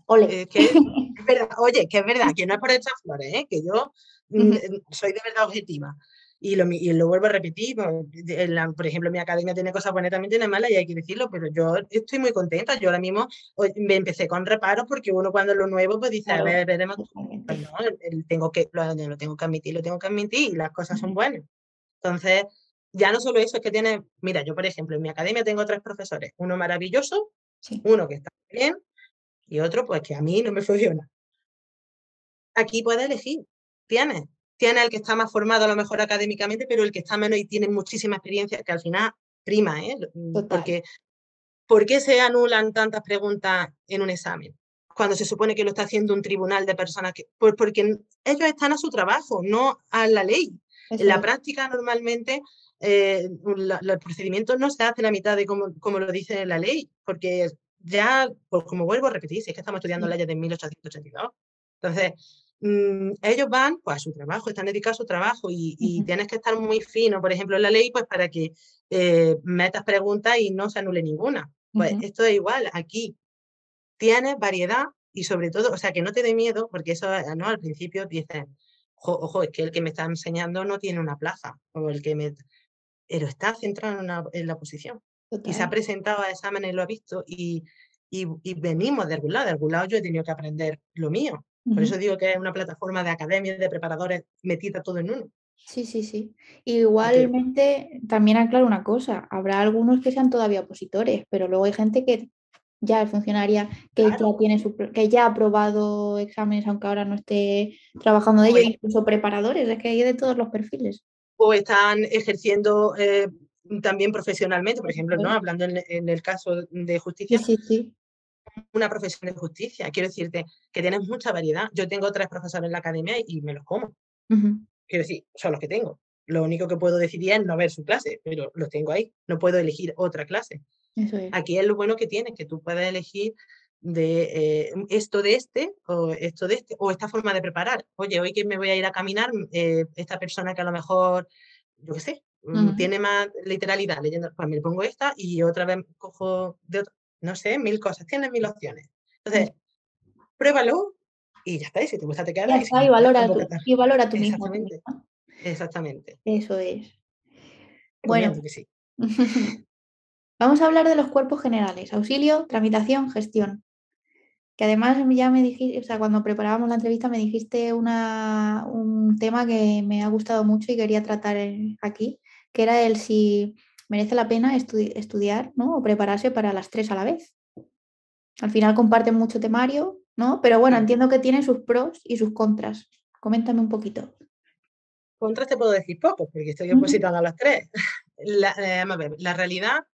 Ole. Eh, oye, que es verdad, que no es por echar flores, ¿eh? que yo mm, soy de verdad objetiva. Y lo, y lo vuelvo a repetir, por ejemplo, mi academia tiene cosas buenas, también tiene malas y hay que decirlo, pero yo estoy muy contenta. Yo ahora mismo me empecé con reparos porque uno cuando lo nuevo pues dice, a ver, veremos, pues no, tengo que, lo, lo, tengo que admitir, lo tengo que admitir y las cosas son buenas. Entonces, ya no solo eso, es que tiene, mira, yo por ejemplo, en mi academia tengo tres profesores, uno maravilloso, uno que está bien y otro pues que a mí no me funciona. Aquí puedes elegir, tienes, tiene el que está más formado a lo mejor académicamente, pero el que está menos y tiene muchísima experiencia, que al final prima, ¿eh? Porque, ¿por qué se anulan tantas preguntas en un examen? Cuando se supone que lo está haciendo un tribunal de personas que, pues porque ellos están a su trabajo, no a la ley. En la práctica normalmente eh, el procedimiento no se hace la mitad de como, como lo dice la ley, porque ya, pues como vuelvo a repetir, si es que estamos estudiando leyes de 1882. Entonces, mm, ellos van pues, a su trabajo, están dedicados a su trabajo y, tienes que estar muy fino, por ejemplo, en la ley, pues para que eh, metas preguntas y no se anule ninguna. Pues esto es igual, aquí tienes variedad y sobre todo, o sea, que no te dé miedo, porque eso, ¿no? Al principio dices, ojo, es que el que me está enseñando no tiene una plaza, o el que me... Pero está centrado en, la posición. Y se ha presentado a exámenes, lo ha visto, y, y, venimos de algún lado. De algún lado yo he tenido que aprender lo mío. Por eso digo que es una plataforma de academias, de preparadores, metida todo en uno. Sí, sí, sí. Igualmente, también aclaro una cosa, habrá algunos que sean todavía opositores, pero luego hay gente que ya el funcionaria que, ya tiene su, que ya ha aprobado exámenes, aunque ahora no esté trabajando de ello, pues incluso preparadores, es que hay de todos los perfiles. O están ejerciendo eh, también profesionalmente, por ejemplo, ¿no? hablando en, el caso de justicia. Sí, sí, Una profesión de justicia, quiero decirte que tienes mucha variedad. Yo tengo tres profesores en la academia y me los como. Quiero decir, son los que tengo. Lo único que puedo decidir es no ver su clase, pero los tengo ahí. No puedo elegir otra clase. Aquí es lo bueno que tienes, que tú puedes elegir de eh, esto de este o esto de este o esta forma de preparar. Oye, hoy que me voy a ir a caminar, eh, esta persona que a lo mejor, yo qué sé, mm, tiene más literalidad leyendo, pues me pongo esta y otra vez cojo de otra, no sé, mil cosas, tienes mil opciones. Entonces, pruébalo y ya está, y si te gusta te quedas. y, valora, tu, y valora tu Exactamente. mismo. Exactamente. Eso es. Bueno. sí. Vamos a hablar de los cuerpos generales, auxilio, tramitación, gestión. Que además ya me dijiste, o sea, cuando preparábamos la entrevista me dijiste una, un tema que me ha gustado mucho y quería tratar aquí, que era el si merece la pena estudiar ¿no? o prepararse para las tres a la vez. Al final comparten mucho temario, ¿no? Pero bueno, entiendo que tiene sus pros y sus contras. Coméntame un poquito. Contras te puedo decir poco, porque estoy opositando a las tres. La, eh, a ver, la realidad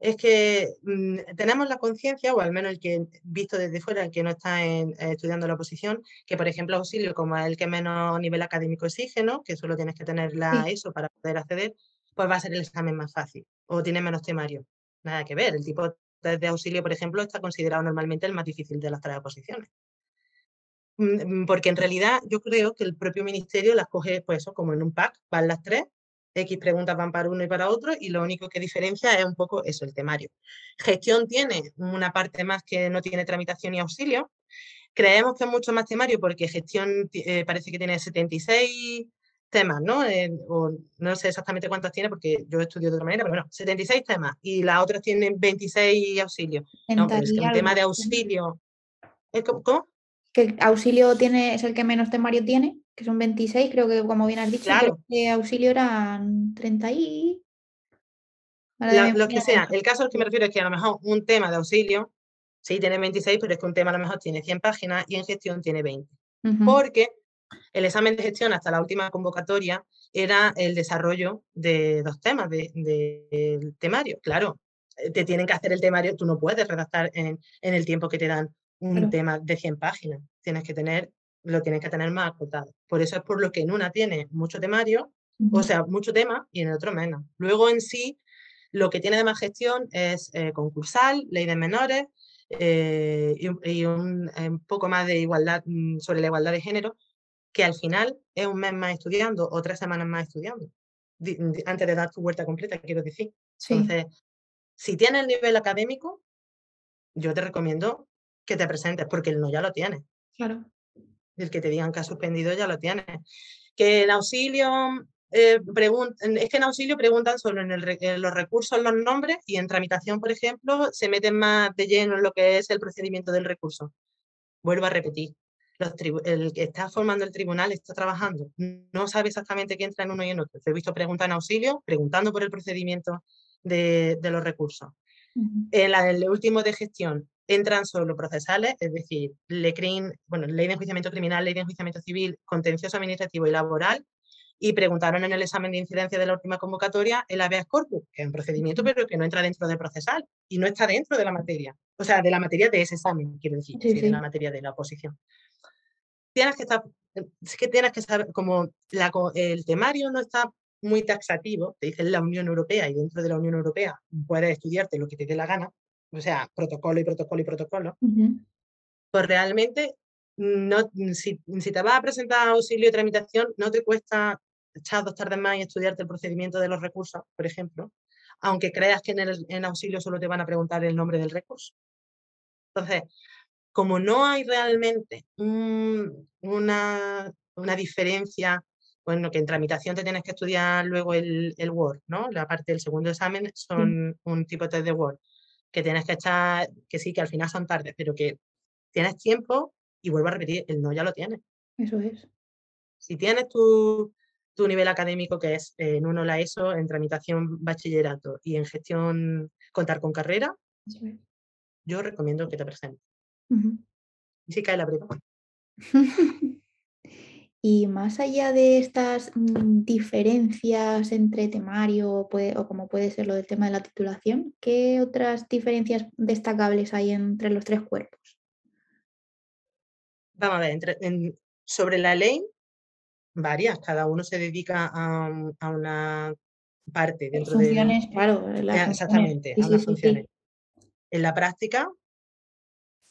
es que mm, tenemos la conciencia, o al menos el que visto desde fuera, el que no está eh, estudiando la oposición, que por ejemplo auxilio, como es el que menos nivel académico exige, ¿no? que solo tienes que tener la ESO para poder acceder, pues va a ser el examen más fácil, o tiene menos temario. Nada que ver, el tipo de auxilio, por ejemplo, está considerado normalmente el más difícil de las tres oposiciones. Mm, porque en realidad yo creo que el propio ministerio las coge pues eso, como en un pack, van las tres, X preguntas van para uno y para otro y lo único que diferencia es un poco eso, el temario. Gestión tiene una parte más que no tiene tramitación y auxilio. Creemos que es mucho más temario porque gestión eh, parece que tiene 76 temas, ¿no? o no sé exactamente cuántas tiene porque yo estudio de otra manera, pero bueno, 76 temas y las otras tienen 26 auxilios. No, pero es que un tema de auxilio... ¿Cómo? ¿Que el auxilio tiene, es el que menos temario tiene? que son 26, creo que como bien has dicho, que auxilio eran 30 y... lo que sea, el caso al que me refiero es que a lo mejor un tema de auxilio, sí, tiene 26, pero es que un tema a lo mejor tiene 100 páginas y en gestión tiene 20. Porque el examen de gestión hasta la última convocatoria era el desarrollo de dos temas del temario. Claro, te tienen que hacer el temario, tú no puedes redactar en, el tiempo que te dan un tema de 100 páginas, tienes que tener, lo tienes que tener más acotado. Por eso es por lo que en una tiene mucho temario, o sea, mucho tema, y en el otro menos. Luego en sí, lo que tiene de más gestión es eh, concursal, ley de menores, eh, y, un, poco más de igualdad mm, sobre la igualdad de género, que al final es un mes más estudiando o tres semanas más estudiando, antes de dar tu vuelta completa, quiero decir. Entonces, si tienes el nivel académico, yo te recomiendo que te presentes, porque el no ya lo tienes. Claro. El que te digan que has suspendido ya lo tienes. Que el auxilio, eh, es que en auxilio preguntan solo en, en, los recursos los nombres y en tramitación, por ejemplo, se meten más de lleno en lo que es el procedimiento del recurso. Vuelvo a repetir, el que está formando el tribunal está trabajando, no sabe exactamente qué entra en uno y en otro. He visto preguntas en auxilio, preguntando por el procedimiento de, los recursos. en, el último de gestión entran solo procesales, es decir, bueno, ley de enjuiciamiento criminal, ley de enjuiciamiento civil, contencioso administrativo y laboral, y preguntaron en el examen de incidencia de la última convocatoria el habeas corpus, que es un procedimiento pero que no entra dentro de procesal y no está dentro de la materia, o sea, de la materia de ese examen, quiero decir, de la materia de la oposición. Tienes que estar, es que tienes que saber, como el temario no está muy taxativo, te dice la Unión Europea y dentro de la Unión Europea puedes estudiarte lo que te dé la gana, o sea, protocolo y protocolo y protocolo, pues realmente no, si, te vas a presentar auxilio de tramitación, no te cuesta echar dos tardes más y estudiarte el procedimiento de los recursos, por ejemplo, aunque creas que en el en auxilio solo te van a preguntar el nombre del recurso. Entonces, como no hay realmente una, diferencia, bueno, que en tramitación te tienes que estudiar luego el, Word, ¿no? La parte del segundo examen son un tipo de test de Word, que tienes que echar, que sí, que al final son tardes, pero que tienes tiempo y vuelvo a repetir, el no ya lo tienes. Eso es. Si tienes tu, nivel académico, que es en uno la ESO, en tramitación bachillerato y en gestión contar con carrera, yo recomiendo que te presentes. Y si cae la breva. y más allá de estas mm, diferencias entre temario o como puede ser lo del tema de la titulación, ¿qué otras diferencias destacables hay entre los tres cuerpos? Vamos a ver, sobre la ley, varias, cada uno se dedica a, una parte dentro funciones, de... Claro, exactamente, a las funciones. En la práctica,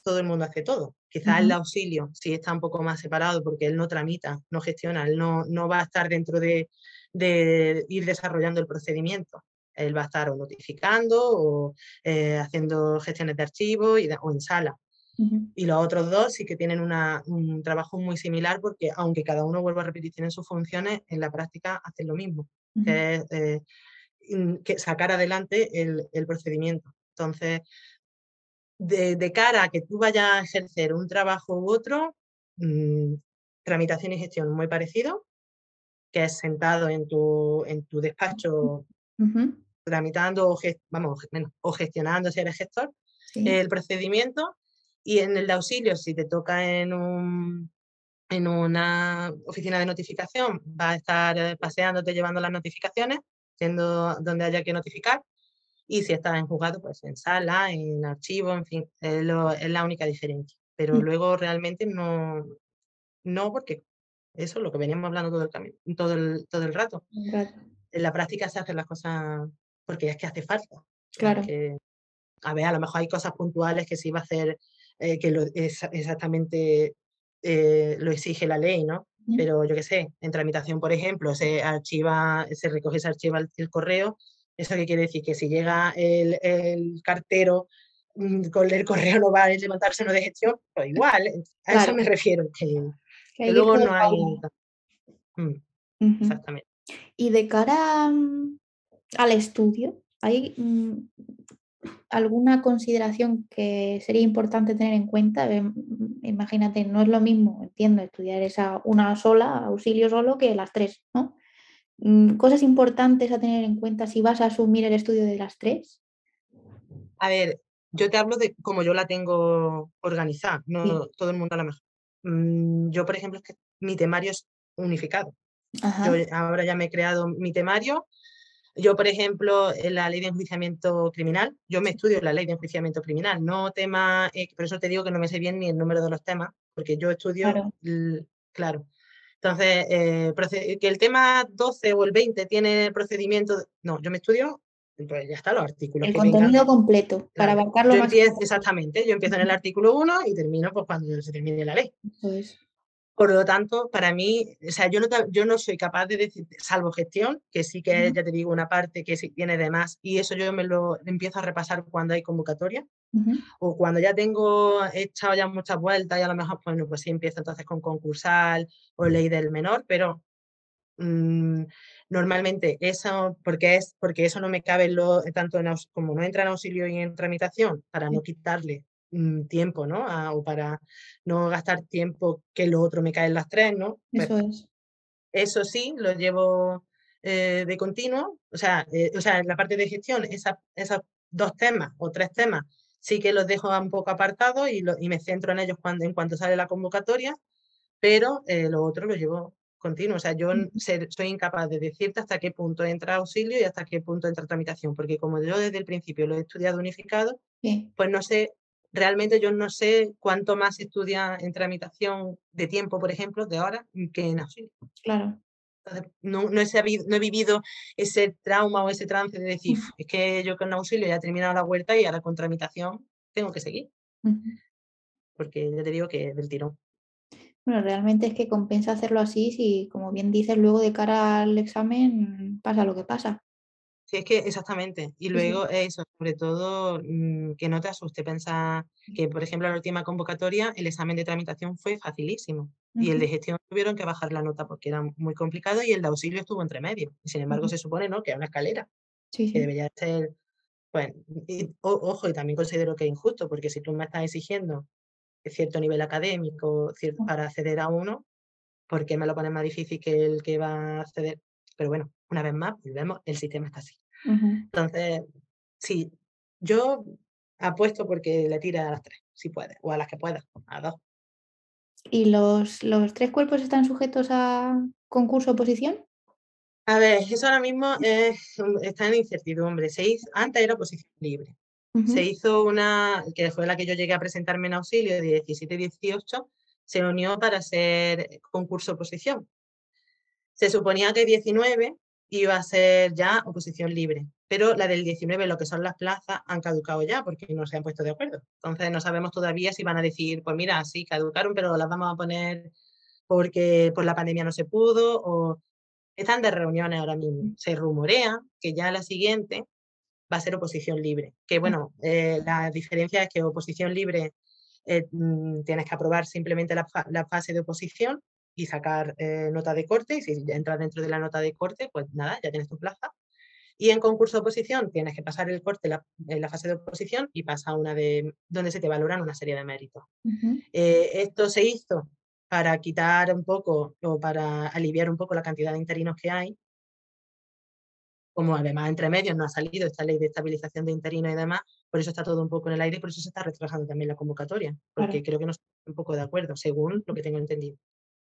todo el mundo hace todo. Quizás el auxilio sí está un poco más separado porque él no tramita, no gestiona, él no, no va a estar dentro de, ir desarrollando el procedimiento. Él va a estar o notificando o eh, haciendo gestiones de archivo y o en sala. Y los otros dos sí que tienen un trabajo muy similar porque aunque cada uno, vuelva a repetir, tienen sus funciones, en la práctica hacen lo mismo, que es eh, que sacar adelante el, el procedimiento. Entonces, de, cara a que tú vayas a ejercer un trabajo u otro, mm, tramitación y gestión muy parecido, que es sentado en tu, en tu despacho tramitando o, vamos, o gestionando si eres gestor el procedimiento y en el de auxilio, si te toca en, un, en una oficina de notificación, va a estar eh, paseándote llevando las notificaciones, siendo donde haya que notificar y si estás en juzgado, pues en sala, en archivo, en fin, es, la única diferencia. Pero mm. luego realmente no, no porque eso es lo que veníamos hablando todo el, camino, todo el, todo el rato. En la práctica se hacen las cosas porque es que hace falta. Claro. a ver, a lo mejor hay cosas puntuales que se iba a hacer, eh, que lo, es, exactamente eh, lo exige la ley, ¿no? Pero yo qué sé, en tramitación, por ejemplo, se archiva, se recoge, se archiva el correo ¿Eso qué quiere decir? Que si llega el, cartero mm, con el correo no va a levantarse uno de gestión, pues igual, a eso me refiero, que, luego no hay... Mm, exactamente. Y de cara mm, al estudio, ¿hay alguna consideración que sería importante tener en cuenta? Imagínate, no es lo mismo, entiendo, estudiar esa una sola, auxilio solo, que las tres, ¿no? Mm, cosas importantes a tener en cuenta si vas a asumir el estudio de las tres? A ver, yo te hablo de cómo yo la tengo organizada, no todo el mundo a lo mejor. Mm, yo, por ejemplo, es que mi temario es unificado. Yo ahora ya me he creado mi temario. Yo, por ejemplo, en la ley de enjuiciamiento criminal, yo me estudio la ley de enjuiciamiento criminal, no tema, eh, por eso te digo que no me sé bien ni el número de los temas, porque yo estudio, claro. Entonces, eh, que el tema 12 o el 20 tiene procedimiento, no, yo me estudio ya está, los artículos. El contenido completo, para abarcarlo más. exactamente, yo empiezo en el artículo 1 y termino pues, cuando se termine la ley. Por lo tanto, para mí, o sea, yo no, yo no soy capaz de decir, salvo gestión, que sí que es, ya te digo, una parte que sí tiene de más, y eso yo me lo empiezo a repasar cuando hay convocatoria, o cuando ya tengo, he echado ya muchas vueltas y a lo mejor, pues, pues sí empiezo entonces con concursal o ley del menor, pero mm, normalmente eso, porque, es, porque eso no me cabe lo, tanto en, como no entra en auxilio y en tramitación, para no quitarle Mm, tiempo, ¿no? o para no gastar tiempo que lo otro me cae en las tres, ¿no? Pues eso es. Eso sí, lo llevo eh, de continuo, o sea, eh, o sea, en la parte de gestión, esos dos temas o tres temas, sí que los dejo un poco apartados y, y me centro en ellos cuando, en cuanto sale la convocatoria, pero eh, lo otro lo llevo continuo. O sea, yo soy incapaz de decirte hasta qué punto entra auxilio y hasta qué punto entra tramitación, porque como yo desde el principio lo he estudiado unificado, pues no sé realmente yo no sé cuánto más estudia en tramitación de tiempo, por ejemplo, de horas, que en auxilio. Claro. no, no, he sabido, no he vivido ese trauma o ese trance de decir, es que yo con auxilio ya he terminado la vuelta y ahora con tramitación tengo que seguir. Porque ya te digo que del tirón. Bueno, realmente es que compensa hacerlo así si, como bien dices, luego de cara al examen pasa lo que pasa. Sí, es que exactamente. Y luego eso, sobre todo, mm, que no te asuste. Pensar que, por ejemplo, la última convocatoria, el examen de tramitación fue facilísimo. Y el de gestión tuvieron que bajar la nota porque era muy complicado y el de auxilio estuvo entre medio. Y sin embargo, se supone ¿no? que es una escalera. Que debería ser. Pues, ojo, y también considero que es injusto, porque si tú me estás exigiendo cierto nivel académico para acceder a uno, ¿por qué me lo pones más difícil que el que va a acceder? Pero bueno, una vez más, volvemos, el sistema está así. Entonces, sí, yo apuesto porque le tira a las tres, si puede, o a las que pueda, a dos. ¿Y los, los tres cuerpos están sujetos a concurso oposición? A ver, eso ahora mismo está en incertidumbre. Se hizo, antes era oposición libre. Se hizo una, que fue la que yo llegué a presentarme en auxilio de 17 y 18, se unió para hacer concurso oposición. Se suponía que 19 iba a ser ya oposición libre, pero la del 19, lo que son las plazas, han caducado ya porque no se han puesto de acuerdo. Entonces no sabemos todavía si van a decir, pues mira, sí, caducaron, pero las vamos a poner porque por la pandemia no se pudo o están de reuniones ahora mismo. Se rumorea que ya la siguiente va a ser oposición libre. Que bueno, eh, la diferencia es que oposición libre eh, mm, tienes que aprobar simplemente la, la, fase de oposición y sacar eh, nota de corte. Y si entras dentro de la nota de corte, pues nada, ya tienes tu plaza. Y en concurso de oposición tienes que pasar el corte la, en la fase de oposición y pasa una de donde se te valoran una serie de méritos. Eh, esto se hizo para quitar un poco o para aliviar un poco la cantidad de interinos que hay. Como además entre medios no ha salido esta ley de estabilización de interinos y demás, por eso está todo un poco en el aire y por eso se está retrasando también la convocatoria, porque creo que no estoy un poco de acuerdo, según lo que tengo entendido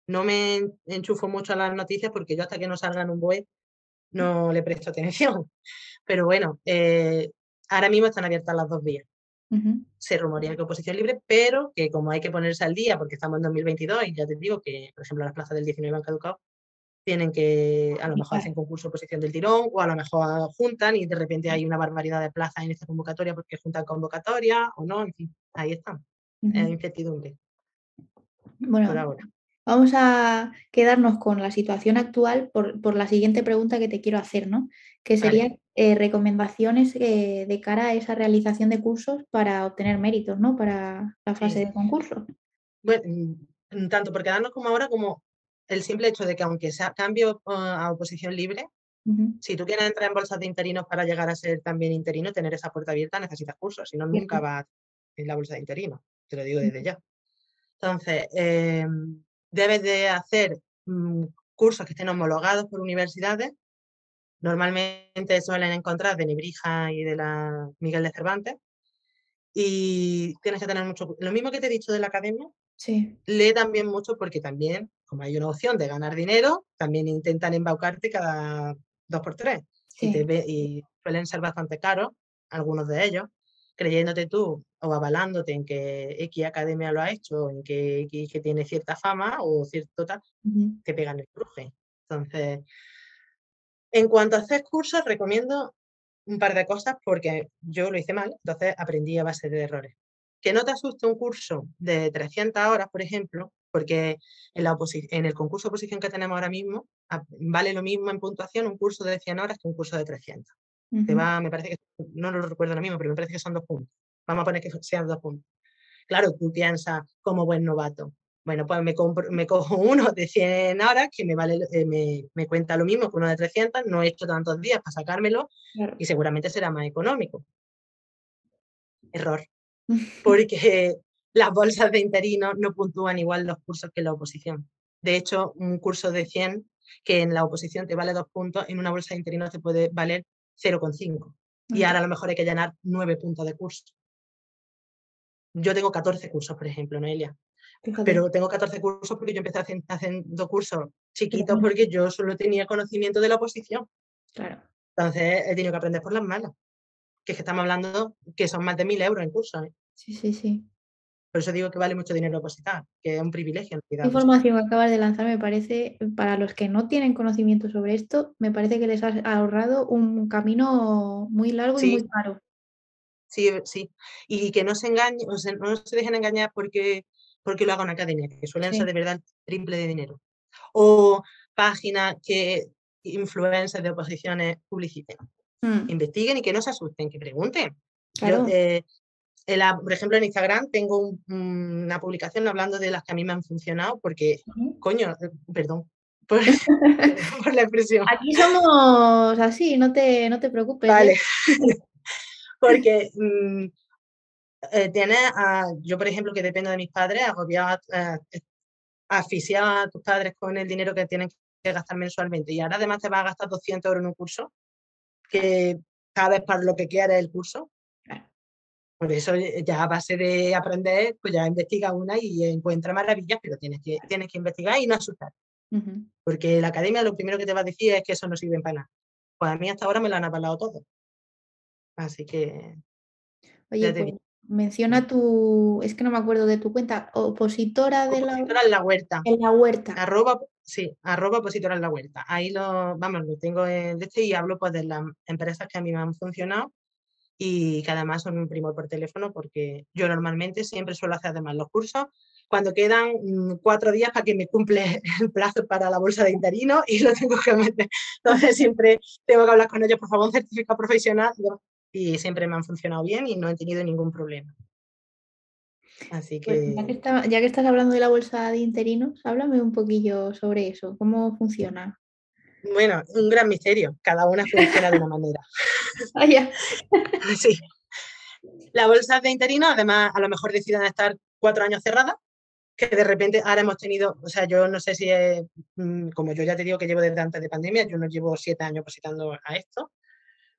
no me enchufo mucho a las noticias porque yo hasta que no salgan un BOE no le presto atención. Pero bueno, eh, ahora mismo están abiertas las dos vías. Se rumorea que oposición libre, pero que como hay que ponerse al día porque estamos en 2022 y ya te digo que, por ejemplo, las plazas del 19 han caducado, tienen que, a lo mejor hacen concurso de oposición del tirón o a lo mejor juntan y de repente hay una barbaridad de plazas en esta convocatoria porque juntan convocatoria o no, en fin, ahí están, uh incertidumbre. Bueno, por ahora. Vamos a quedarnos con la situación actual por, la siguiente pregunta que te quiero hacer, ¿no? Que serían eh, recomendaciones eh, de cara a esa realización de cursos para obtener méritos, ¿no? Para la fase de concurso. Bueno, mm, tanto por quedarnos como ahora, como el simple hecho de que aunque sea cambio a oposición libre, si tú quieres entrar en bolsas de interinos para llegar a ser también interino, tener esa puerta abierta necesitas cursos, si no, nunca vas en la bolsa de interino, te lo digo desde ya. Entonces, em, debes de hacer mm, cursos que estén homologados por universidades. Normalmente suelen encontrar de Nebrija y de la Miguel de Cervantes. Y tienes que tener mucho... Lo mismo que te he dicho de la academia, sí. lee también mucho porque también como hay una opción de ganar dinero, también intentan embaucarte cada dos por tres. Y, y suelen ser bastante caros, algunos de ellos, creyéndote tú o avalándote en que X academia lo ha hecho, en que X que tiene cierta fama o cierto tal, te pegan el cruje. Entonces, en cuanto a hacer cursos, recomiendo un par de cosas porque yo lo hice mal, entonces aprendí a base de errores. Que no te asuste un curso de 300 horas, por ejemplo, porque en, la en el concurso de oposición que tenemos ahora mismo, vale lo mismo en puntuación un curso de 100 horas que un curso de 300. Te va, me parece que, no lo recuerdo ahora mismo, pero me parece que son dos puntos. Vamos a poner que sean dos puntos. Claro, tú piensas como buen novato. Bueno, pues me, me cojo uno de 100 horas que me, vale, eh, me, me, cuenta lo mismo que uno de 300, no he hecho tantos días para sacármelo y seguramente será más económico. Error. Porque las bolsas de interinos no puntúan igual los cursos que la oposición. De hecho, un curso de 100 que en la oposición te vale dos puntos, en una bolsa de interinos te puede valer 0,5. Y ahora a lo mejor hay que llenar 9 puntos de curso. Yo tengo 14 cursos, por ejemplo, Noelia. Pero tengo 14 cursos porque yo empecé haciendo cursos chiquitos porque yo solo tenía conocimiento de la oposición. Claro. Entonces he tenido que aprender por las malas. Que es que estamos hablando que son más de 1.000 euros en cursos. ¿eh? Sí, sí, sí. Por eso digo que vale mucho dinero opositar, que es un privilegio. La información que acabas de lanzar me parece, para los que no tienen conocimiento sobre esto, me parece que les has ahorrado un camino muy largo y muy caro. Sí, sí. Y que no se engañen, o sea, no se dejen engañar porque, porque lo haga una academia, que suelen ser de verdad triple de dinero. O páginas que influencers de oposiciones publiciten. Mm. Investiguen y que no se asusten, que pregunten. Claro. Eh, por ejemplo, en Instagram tengo una publicación hablando de las que a mí me han funcionado, porque, coño, eh, perdón, por, la expresión. Aquí somos así, no te, no te preocupes. ¿eh? Porque mm, eh, tiene yo, por ejemplo, que dependo de mis padres, agobiado, eh, a tus padres con el dinero que tienen que gastar mensualmente y ahora además te vas a gastar 200 euros en un curso, que sabes para lo que quieres el curso, por eso eh, ya a base de aprender, pues ya investiga una y encuentra maravillas, pero tienes que, tienes que investigar y no asustar. Porque la academia lo primero que te va a decir es que eso no sirve para nada. Pues a mí hasta ahora me lo han avalado todo. Así que... Oye, pues, menciona tu, es que no me acuerdo de tu cuenta, opositora de la... Opositora en la huerta. En la huerta. Arroba, sí, arroba opositora en la huerta. Ahí lo, vamos, lo tengo en este y hablo pues de las empresas que a mí me han funcionado y que además son un primor por teléfono porque yo normalmente siempre suelo hacer además los cursos cuando quedan mm, cuatro días para que me cumple el plazo para la bolsa de interino y lo tengo que meter. Entonces siempre tengo que hablar con ellos, por favor, un certificado profesional y siempre me han funcionado bien y no he tenido ningún problema. Así pues que... ya, que ya que estás hablando de la bolsa de interinos, háblame un poquillo sobre eso, cómo funciona. Bueno, un gran misterio. Cada una funciona de una manera. Ah, sí. La bolsa de interino, además, a lo mejor deciden estar cuatro años cerradas, que de repente ahora hemos tenido, o sea, yo no sé si es, mm, como yo ya te digo que llevo desde antes de pandemia, yo no llevo siete años visitando a esto,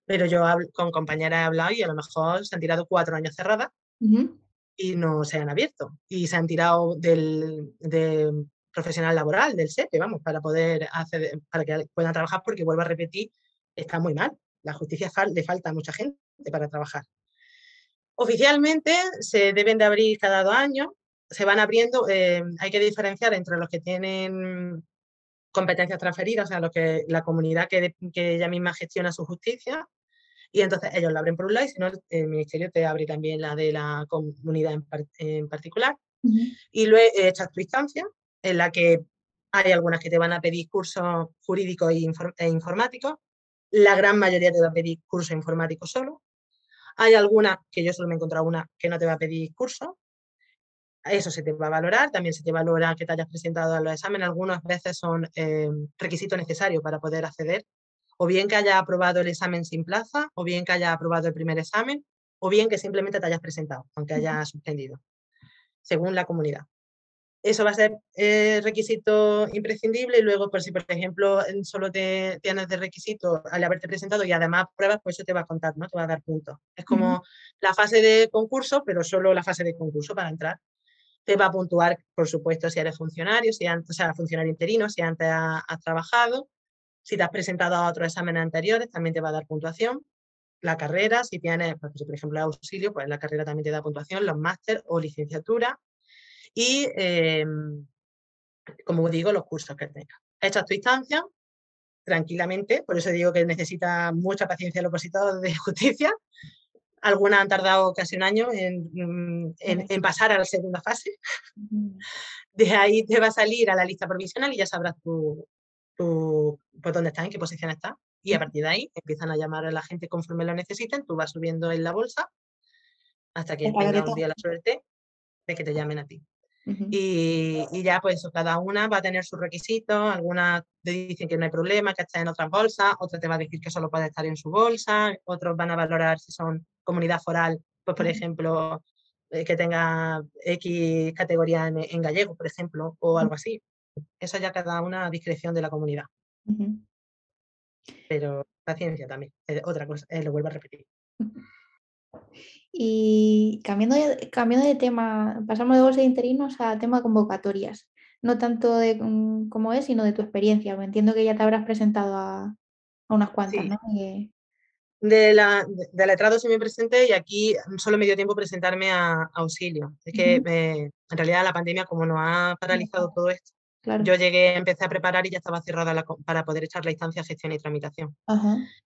pero yo con compañeras he hablado y a lo mejor se han tirado cuatro años cerradas y no se han abierto. Y se han tirado del, de profesional laboral, del SEPE, vamos, para poder hacer, para que puedan trabajar, porque vuelvo a repetir, está muy mal. La justicia le falta a mucha gente para trabajar. Oficialmente se deben de abrir cada dos años, se van abriendo, eh, hay que diferenciar entre los que tienen competencias transferidas, o sea, los que, la comunidad que, que ella misma gestiona su justicia, y entonces ellos la abren por un lado y si no, el ministerio te abre también la de la comunidad en, particular. Y luego hecho tu instancia, en la que hay algunas que te van a pedir cursos jurídicos e, informáticos, la gran mayoría te va a pedir curso informático solo. Hay algunas, que yo solo me he encontrado una, que no te va a pedir curso. Eso se te va a valorar, también se te valora que te hayas presentado a los exámenes. Algunas veces son eh, requisitos necesarios para poder acceder. O bien que haya aprobado el examen sin plaza, o bien que haya aprobado el primer examen, o bien que simplemente te hayas presentado, aunque haya suspendido, según la comunidad eso va a ser eh, requisito imprescindible y luego, por si por ejemplo solo te tienes de requisito al haberte presentado y además pruebas, pues eso te va a contar, ¿no? Te va a dar puntos. Es como la fase de concurso, pero solo la fase de concurso para entrar. Te va a puntuar, por supuesto, si eres funcionario, si antes, o sea, funcionario interino, si antes has, trabajado. Si te has presentado a otros exámenes anteriores, también te va a dar puntuación. La carrera, si tienes, pues, por ejemplo, auxilio, pues la carrera también te da puntuación, los máster o licenciatura. Y, em, como digo, los cursos que tengas. Es tu instancia, tranquilamente, por eso digo que necesita mucha paciencia el opositor de justicia. Algunas han tardado casi un año en, mm, pasar a la segunda fase. De ahí te va a salir a la lista provisional y ya sabrás tu, tu, pues dónde estás, en qué posición estás. Y a partir de ahí empiezan a llamar a la gente conforme lo necesiten, tú vas subiendo en la bolsa hasta que tenga un día la suerte de que te llamen a ti y, ya pues cada una va a tener sus requisitos, algunas te dicen que no hay problema, que está en otras bolsas, otras te va a decir que solo puede estar en su bolsa, otros van a valorar si son comunidad foral, pues por ejemplo, eh, que tenga X categoría en, gallego, por ejemplo, o algo así. Eso ya cada una a discreción de la comunidad. Pero paciencia también, otra cosa, eh, lo vuelvo a repetir. Y cambiando de, cambiando de tema, pasamos de bolsa de interinos a tema convocatorias. No tanto de mm, cómo es, sino de tu experiencia. Me entiendo que ya te habrás presentado a, unas cuantas, ¿no? De, la, de, letrado sí me presenté y aquí solo me dio tiempo presentarme a, auxilio. Es que en realidad la pandemia, como nos ha paralizado todo esto, yo llegué, empecé a preparar y ya estaba cerrada para poder echar la instancia gestión y tramitación.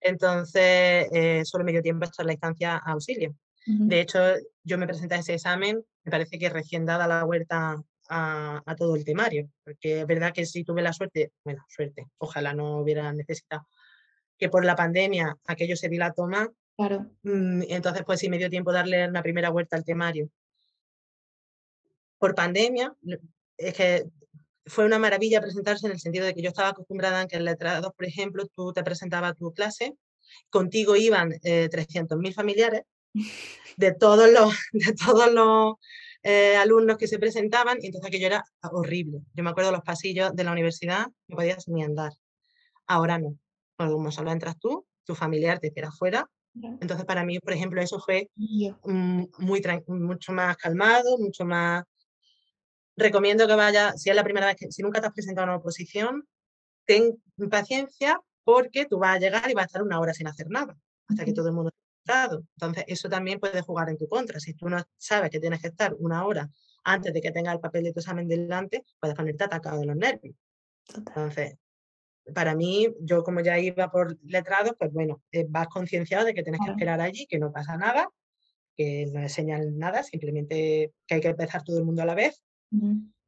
Entonces, eh, solo me dio tiempo a echar la instancia a auxilio. De hecho, yo me presenté a ese examen, me parece que recién dada la vuelta a, todo el temario, porque es verdad que si tuve la suerte, bueno, suerte, ojalá no hubiera necesitado, que por la pandemia aquello se dilató más, claro. Mm, entonces pues sí me dio tiempo darle una primera vuelta al temario. Por pandemia, es que fue una maravilla presentarse en el sentido de que yo estaba acostumbrada a que en letrados, por ejemplo, tú te presentabas tu clase, contigo iban eh, 300.000 familiares de todos los, de todos los eh, alumnos que se presentaban, y entonces aquello era horrible. Yo me acuerdo los pasillos de la universidad, no podías ni andar. Ahora no. Como solo entras tú, tu familiar te espera afuera. Entonces, para mí, por ejemplo, eso fue muy, mucho más calmado, mucho más. Recomiendo que vaya, si es la primera vez que, si nunca te has presentado a una oposición, ten paciencia porque tú vas a llegar y vas a estar una hora sin hacer nada, hasta que todo el mundo entonces, eso también puede jugar en tu contra. Si tú no sabes que tienes que estar una hora antes de que tenga el papel de tu examen delante, puedes ponerte atacado de los nervios. Entonces, para mí, yo como ya iba por letrado, pues bueno, eh, vas concienciado de que tienes que esperar allí, que no pasa nada, que no es señal nada, simplemente que hay que empezar todo el mundo a la vez.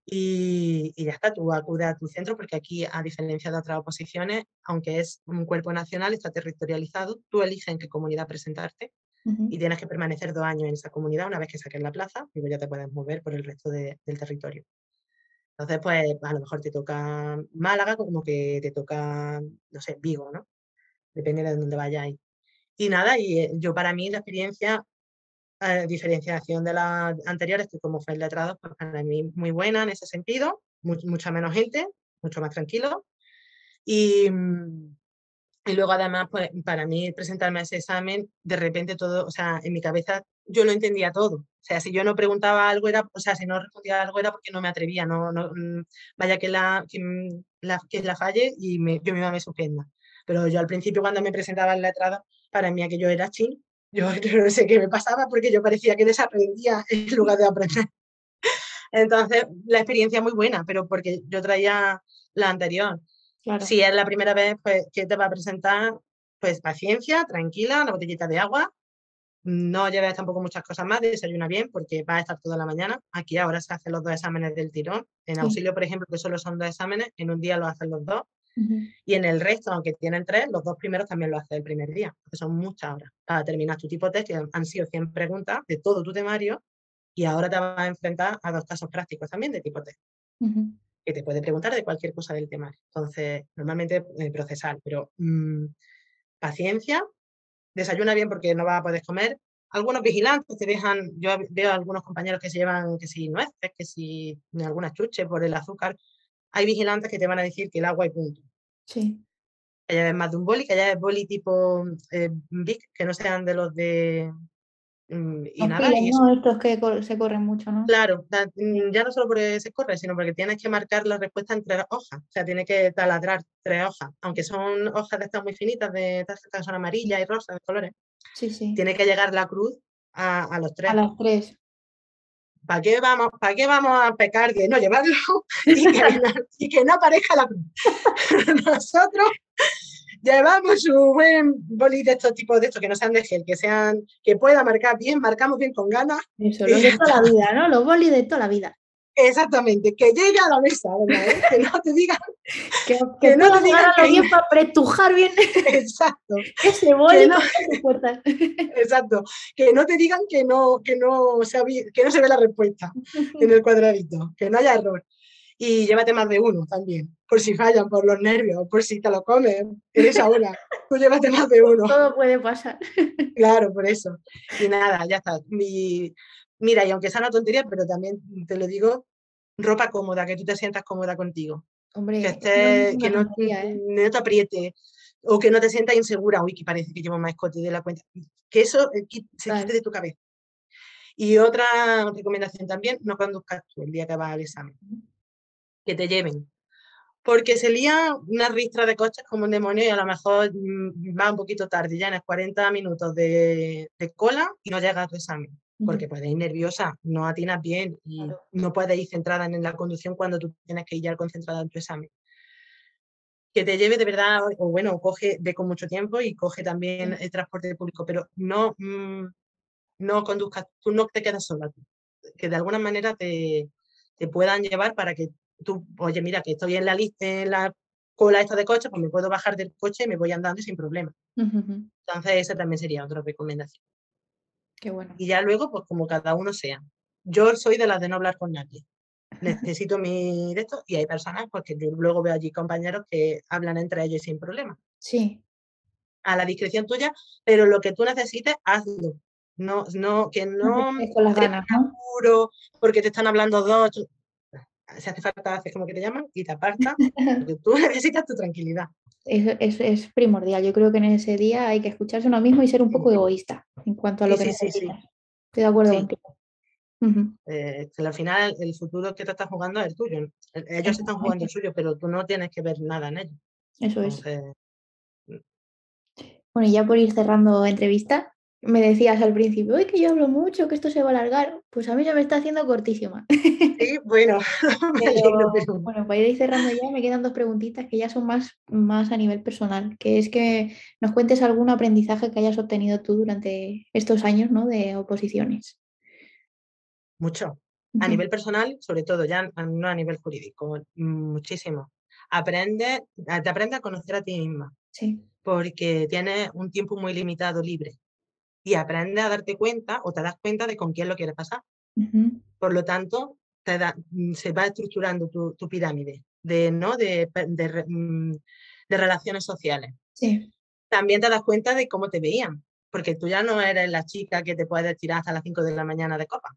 Y, ya está, tú acude a tu centro porque aquí, a diferencia de otras oposiciones, aunque es un cuerpo nacional, está territorializado, tú eliges en qué comunidad presentarte y tienes que permanecer dos años en esa comunidad una vez que saques la plaza, y ya te puedes mover por el resto del territorio. Entonces, pues a lo mejor te toca Málaga como que te toca, no sé, Vigo, ¿no? Depende de dónde vayáis. Y nada, y eh, yo para mí la experiencia a diferenciación de las anteriores, que como fue el letrado, para mí muy buena en ese sentido, mucha menos gente, mucho más tranquilo. Y, mm, y luego además, pues para mí presentarme a ese examen, de repente todo, o sea, en mi cabeza yo lo entendía todo. O sea, si yo no preguntaba algo era, o sea, si no respondía algo era porque no me atrevía, no, no mm, vaya que la, que, mm, la, que la falle y me, yo misma me suspenda. Pero yo al principio cuando me presentaba el letrado, para mí aquello era ching, yo, no sé qué me pasaba porque yo parecía que desaprendía en lugar de aprender. Entonces, la experiencia muy buena, pero porque yo traía la anterior. Si es la primera vez pues, que te va a presentar, pues paciencia, tranquila, una botellita de agua. No lleves tampoco muchas cosas más, desayuna bien porque va a estar toda la mañana. Aquí ahora se hacen los dos exámenes del tirón. En auxilio, por ejemplo, que solo son dos exámenes, en un día lo hacen los dos. Y en el resto, aunque tienen tres, los dos primeros también lo hace el primer día, porque son muchas horas para terminar tu tipo de test, que han sido 100 preguntas de todo tu temario, y ahora te vas a enfrentar a dos casos prácticos también de tipo test, que te puede preguntar de cualquier cosa del temario. Entonces, normalmente eh, procesal, pero mm, paciencia, desayuna bien porque no vas a poder comer. Algunos vigilantes te dejan, yo veo a algunos compañeros que se llevan que si nueces, que si algunas chuches por el azúcar, hay vigilantes que te van a decir que el agua y punto. Sí. Que haya más de un boli, que haya boli tipo eh, big, que no sean de los de Mm, y Los nada, y ¿no? Estos que cor- se corren mucho, ¿no? Claro, mm, ya no solo porque se corre, sino porque tienes que marcar la respuesta en tres hojas. O sea, tienes que taladrar tres hojas. Aunque son hojas de estas muy finitas, de estas que son amarillas y rosas, de colores, Sí, sí. tiene que llegar la cruz a, a los tres. A las tres. ¿Para qué, vamos, ¿Para qué vamos a pecar de no llevarlo y que, no- y que no aparezca la cruz? Nosotros llevamos un buen boli de estos tipos de estos que no sean de gel, que sean, que pueda marcar bien, marcamos bien con ganas Eso, los de toda la vida, ¿no? Los bolis de toda la vida. Exactamente, que llegue a la mesa, ¿verdad? ¿Eh? que no te digan, Que, Que que no te digan que- bien para pretujar bien exacto, ese boli no- exacto, que no te digan que no, que no, se, que no se ve la respuesta en el cuadradito, que no haya error. Y llévate más de uno también, por si fallan, por los nervios, por si te lo comes en esa hora. Tú llévate más de uno, Todo puede pasar. claro, por eso. Y nada, ya está. Mi- mira, y aunque sea una tontería, pero también te lo digo, ropa cómoda, que tú te sientas cómoda contigo. Hombre, que, no esté, es que una no, tontería, ¿eh? no te apriete o que no te sientas insegura, uy, que parece que llevo más escote de la cuenta. Que eso eh, se Claro. quite de tu cabeza. Y otra recomendación también, no conduzcas tú el día que vas al examen, que te lleven. Porque se lía una ristra de coches como un demonio y a lo mejor mm, va un poquito tarde, ya en los 40 minutos de, de cola y no llegas a tu examen porque puedes ir nerviosa, no atinas bien y Claro. no puedes ir centrada en la conducción cuando tú tienes que ir ya concentrada en tu examen. Que te lleve de verdad, o, bueno, coge de con mucho tiempo y coge también Sí. el transporte público, pero no, mm, no conduzcas, tú no te quedas sola, que de alguna manera te, te puedan llevar para que tú, oye, mira, que estoy en la lista, en la cola esta de coche, pues me puedo bajar del coche y me voy andando sin problema. Ujú. Entonces, esa también sería otra recomendación. Qué bueno. Y ya luego, pues como cada uno sea. Yo soy de las de no hablar con nadie. Necesito mi de esto y hay personas porque yo luego veo allí compañeros que hablan entre ellos sin problema. Sí, A la discreción tuya, pero lo que tú necesites, hazlo. No, no, que no no te quedes con las ganas, ¿no? porque te están hablando dos. Si hace falta, haces como que te llaman y te apartas, porque tú necesitas tu tranquilidad. Es, es- es primordial. Yo creo que en ese día hay que escucharse uno mismo y ser un poco egoísta en cuanto a lo Sí, que sí, sí, sí. necesitas. Estoy de acuerdo contigo. Eh, que al final el futuro que te estás jugando es el tuyo. El- Ellos se están jugando el suyo, pero tú no tienes que ver nada en ellos. Eso es. Entonces, Bueno, y ya por ir cerrando entrevista, me decías al principio, uy, que yo hablo mucho, que esto se va a alargar. Pues a mí se me está haciendo cortísima. sí, bueno, Pero, pero bueno, para ir cerrando ya, me quedan dos preguntitas que ya son más, más a nivel personal, que es que nos cuentes algún aprendizaje que hayas obtenido tú durante estos años ¿no? de oposiciones. mucho. A nivel personal, sobre todo, ya no a nivel jurídico, muchísimo. Aprende, te aprende a conocer a ti misma, Sí. porque tienes un tiempo muy limitado libre. Y aprende a darte cuenta o te das cuenta de con quién lo quieres pasar. Por lo tanto, te da- mm, se va estructurando tu, tu pirámide de, ¿no? de, mm, de relaciones sociales. Sí. También te das cuenta de cómo te veían, porque tú ya no eres la chica que te puedes tirar hasta las 5 de la mañana de copa.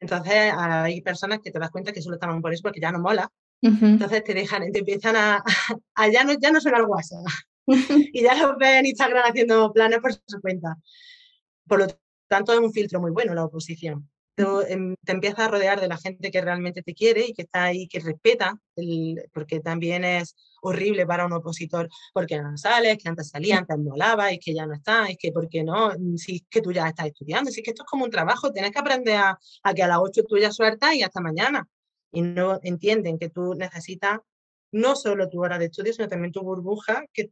Entonces hay personas que te das cuenta que solo estaban por eso porque ya no mola. Entonces te dejan, te empiezan a, a ya no, ya no suena el WhatsApp. y ya los ves en Instagram haciendo planes por su cuenta. Por lo tanto, es un filtro muy bueno la oposición. Tú, em, te empiezas a rodear de la gente que realmente te quiere y que está ahí, que respeta, el- porque también es horrible para un opositor, porque no sales, que antes salía, antes molaba, y que ya no está, es que por qué no, si es que tú ya estás estudiando, si es que esto es como un trabajo, tienes que aprender a, a que a las 8 tú ya sueltas y hasta mañana. Y no entienden que tú necesitas no solo tu hora de estudio, sino también tu burbuja, que.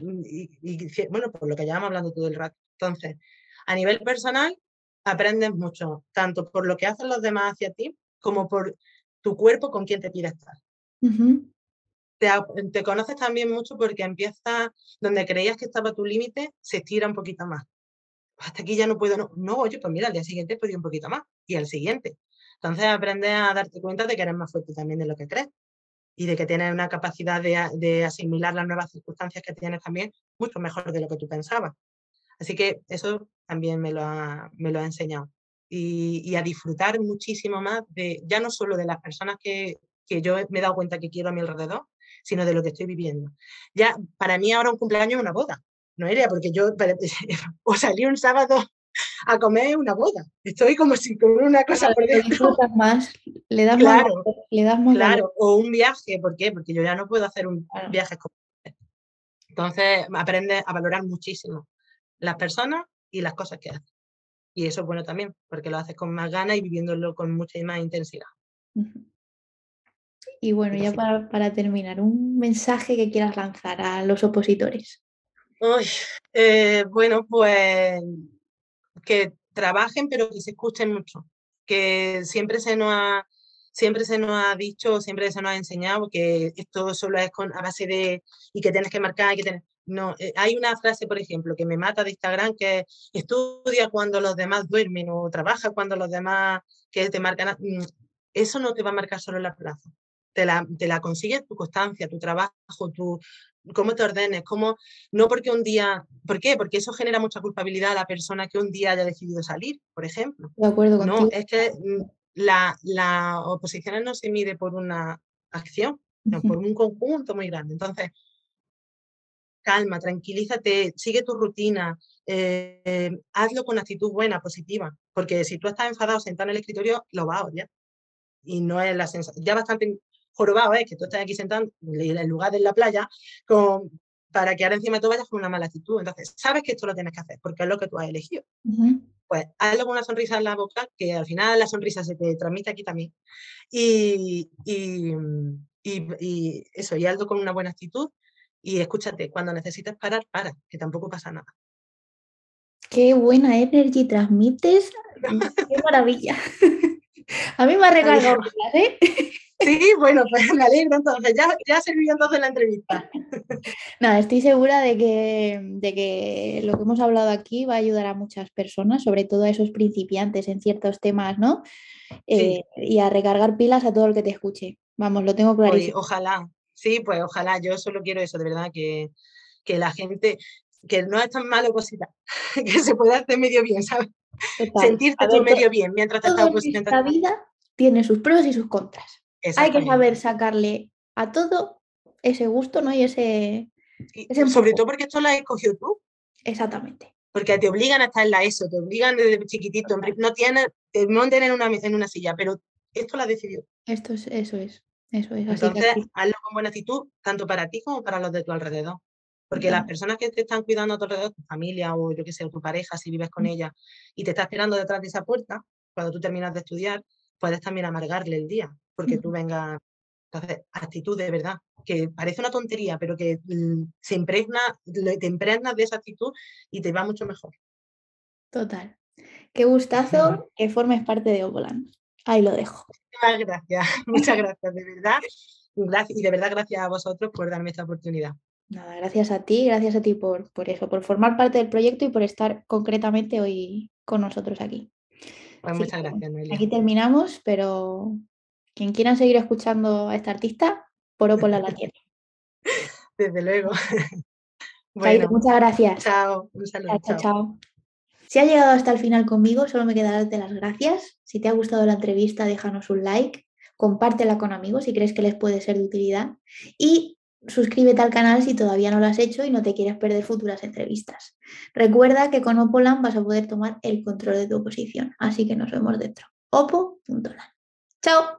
Mm, y, y ci- bueno, por lo que llevamos hablando todo el rato. Entonces, a nivel personal, aprendes mucho, tanto por lo que hacen los demás hacia ti, como por tu cuerpo con quien te pide estar. Te, conoces también mucho porque empiezas, donde creías que estaba tu límite, se estira un poquito más. Hasta aquí ya no puedo, no, no, oye, pues mira, al día siguiente podido un poquito más, y al siguiente. Entonces aprendes a darte cuenta de que eres más fuerte también de lo que crees y de que tienes una capacidad de, de asimilar las nuevas circunstancias que tienes también mucho mejor de lo que tú pensabas. Así que eso también me lo ha, me lo ha enseñado. Y, a disfrutar muchísimo más de, ya no solo de las personas que, que yo me he dado cuenta que quiero a mi alrededor, sino de lo que estoy viviendo. Ya, para mí ahora un cumpleaños es una boda. No iría porque yo, o salí un sábado a comer una boda. Estoy como si con una cosa por dentro. más, le das claro, más, le das más Claro, o un viaje, ¿por qué? Porque yo ya no puedo hacer un viaje como entonces aprendes a valorar muchísimo las personas y las cosas que haces. Y eso es bueno también, porque lo haces con más ganas y viviéndolo con mucha más intensidad. Y bueno, ya para, terminar, un mensaje que quieras lanzar a los opositores. Eh, bueno, pues que trabajen, pero que se escuchen mucho. Que siempre se nos ha, siempre se ha dicho, siempre se nos ha enseñado que esto solo es con, a base de, y que tienes que marcar, que no, eh, hay una frase, por ejemplo, que me mata de Instagram, que estudia cuando los demás duermen o trabaja cuando los demás que te marcan. Mm, eso no te va a marcar solo la plaza. Te la, te la consigues tu constancia, tu trabajo, tu, cómo te ordenes, cómo, no porque un día, ¿por qué? Porque eso genera mucha culpabilidad a la persona que un día haya decidido salir, por ejemplo. De acuerdo contigo. No, es que mm, la, la oposición no se mide por una acción, sino por un conjunto muy grande. Entonces, calma, tranquilízate, sigue tu rutina, eh, hazlo con actitud buena, positiva, porque si tú estás enfadado sentado en el escritorio, lo vas a odiar. Y no es la sensación, ya bastante jorobado es que tú estás aquí sentado en lugar de la playa con, para que ahora encima tú vayas con una mala actitud. Entonces, sabes que esto lo tienes que hacer porque es lo que tú has elegido. Pues hazlo con una sonrisa en la boca, que al final la sonrisa se te transmite aquí también. Y, y, y, eso, y hazlo con una buena actitud y escúchate, cuando necesites parar, para, que tampoco pasa nada. Qué buena energy transmites. Qué maravilla. A mí me ha recargado, ¿eh? Sí, bueno, pues me alegro entonces, ya, ya servido entonces la entrevista. Nada, estoy segura de que, de que lo que hemos hablado aquí va a ayudar a muchas personas, sobre todo a esos principiantes en ciertos temas, ¿no? Eh, y a recargar pilas a todo el que te escuche. Vamos, lo tengo clarísimo. ojalá, sí, pues ojalá, yo solo quiero eso, de verdad, que, que la gente, que no es tan malo cosita, que se pueda hacer medio bien, ¿sabes? Sentirte tú medio bien mientras te estás. Esta vida tiene sus pros y sus contras. Hay que saber sacarle a todo ese gusto, ¿no? Y ese... sobre todo porque esto lo has escogido tú. Exactamente. Porque te obligan a estar en la ESO, te obligan desde chiquitito, no tienes, te monten en una, en una silla, pero esto lo has decidido. Esto es, eso es, eso es. Entonces, hazlo con buena actitud, tanto para ti como para los de tu alrededor. Porque las personas que te están cuidando a tu alrededor, tu familia o yo que sé, tu pareja, si vives con mm. ella, y te está esperando detrás de esa puerta, cuando tú terminas de estudiar, puedes también amargarle el día porque tú vengas. Entonces, actitud de verdad, que parece una tontería, pero que mm, se impregna, te impregnas de esa actitud y te va mucho mejor. Total. Qué gustazo que formes parte de Opolan. Ahí lo dejo. Muchas gracias, muchas gracias, de verdad. Gracias, y de verdad gracias a vosotros por darme esta oportunidad. Nada, gracias a ti, gracias a ti por, por eso, por formar parte del proyecto y por estar concretamente hoy con nosotros aquí. Pues muchas gracias, Noelia. Aquí terminamos, pero quien quiera seguir escuchando a esta artista, por Opola la tiene. Desde luego. Bueno, muchas gracias. Chao, un saludo. Chao, chao. Si has llegado hasta el final conmigo, solo me queda darte las gracias. Si te ha gustado la entrevista, déjanos un like, compártela con amigos si crees que les puede ser de utilidad y suscríbete al canal si todavía no lo has hecho y no te quieres perder futuras entrevistas. Recuerda que con Opolan vas a poder tomar el control de tu oposición, así que nos vemos dentro. opo.lan. Chao.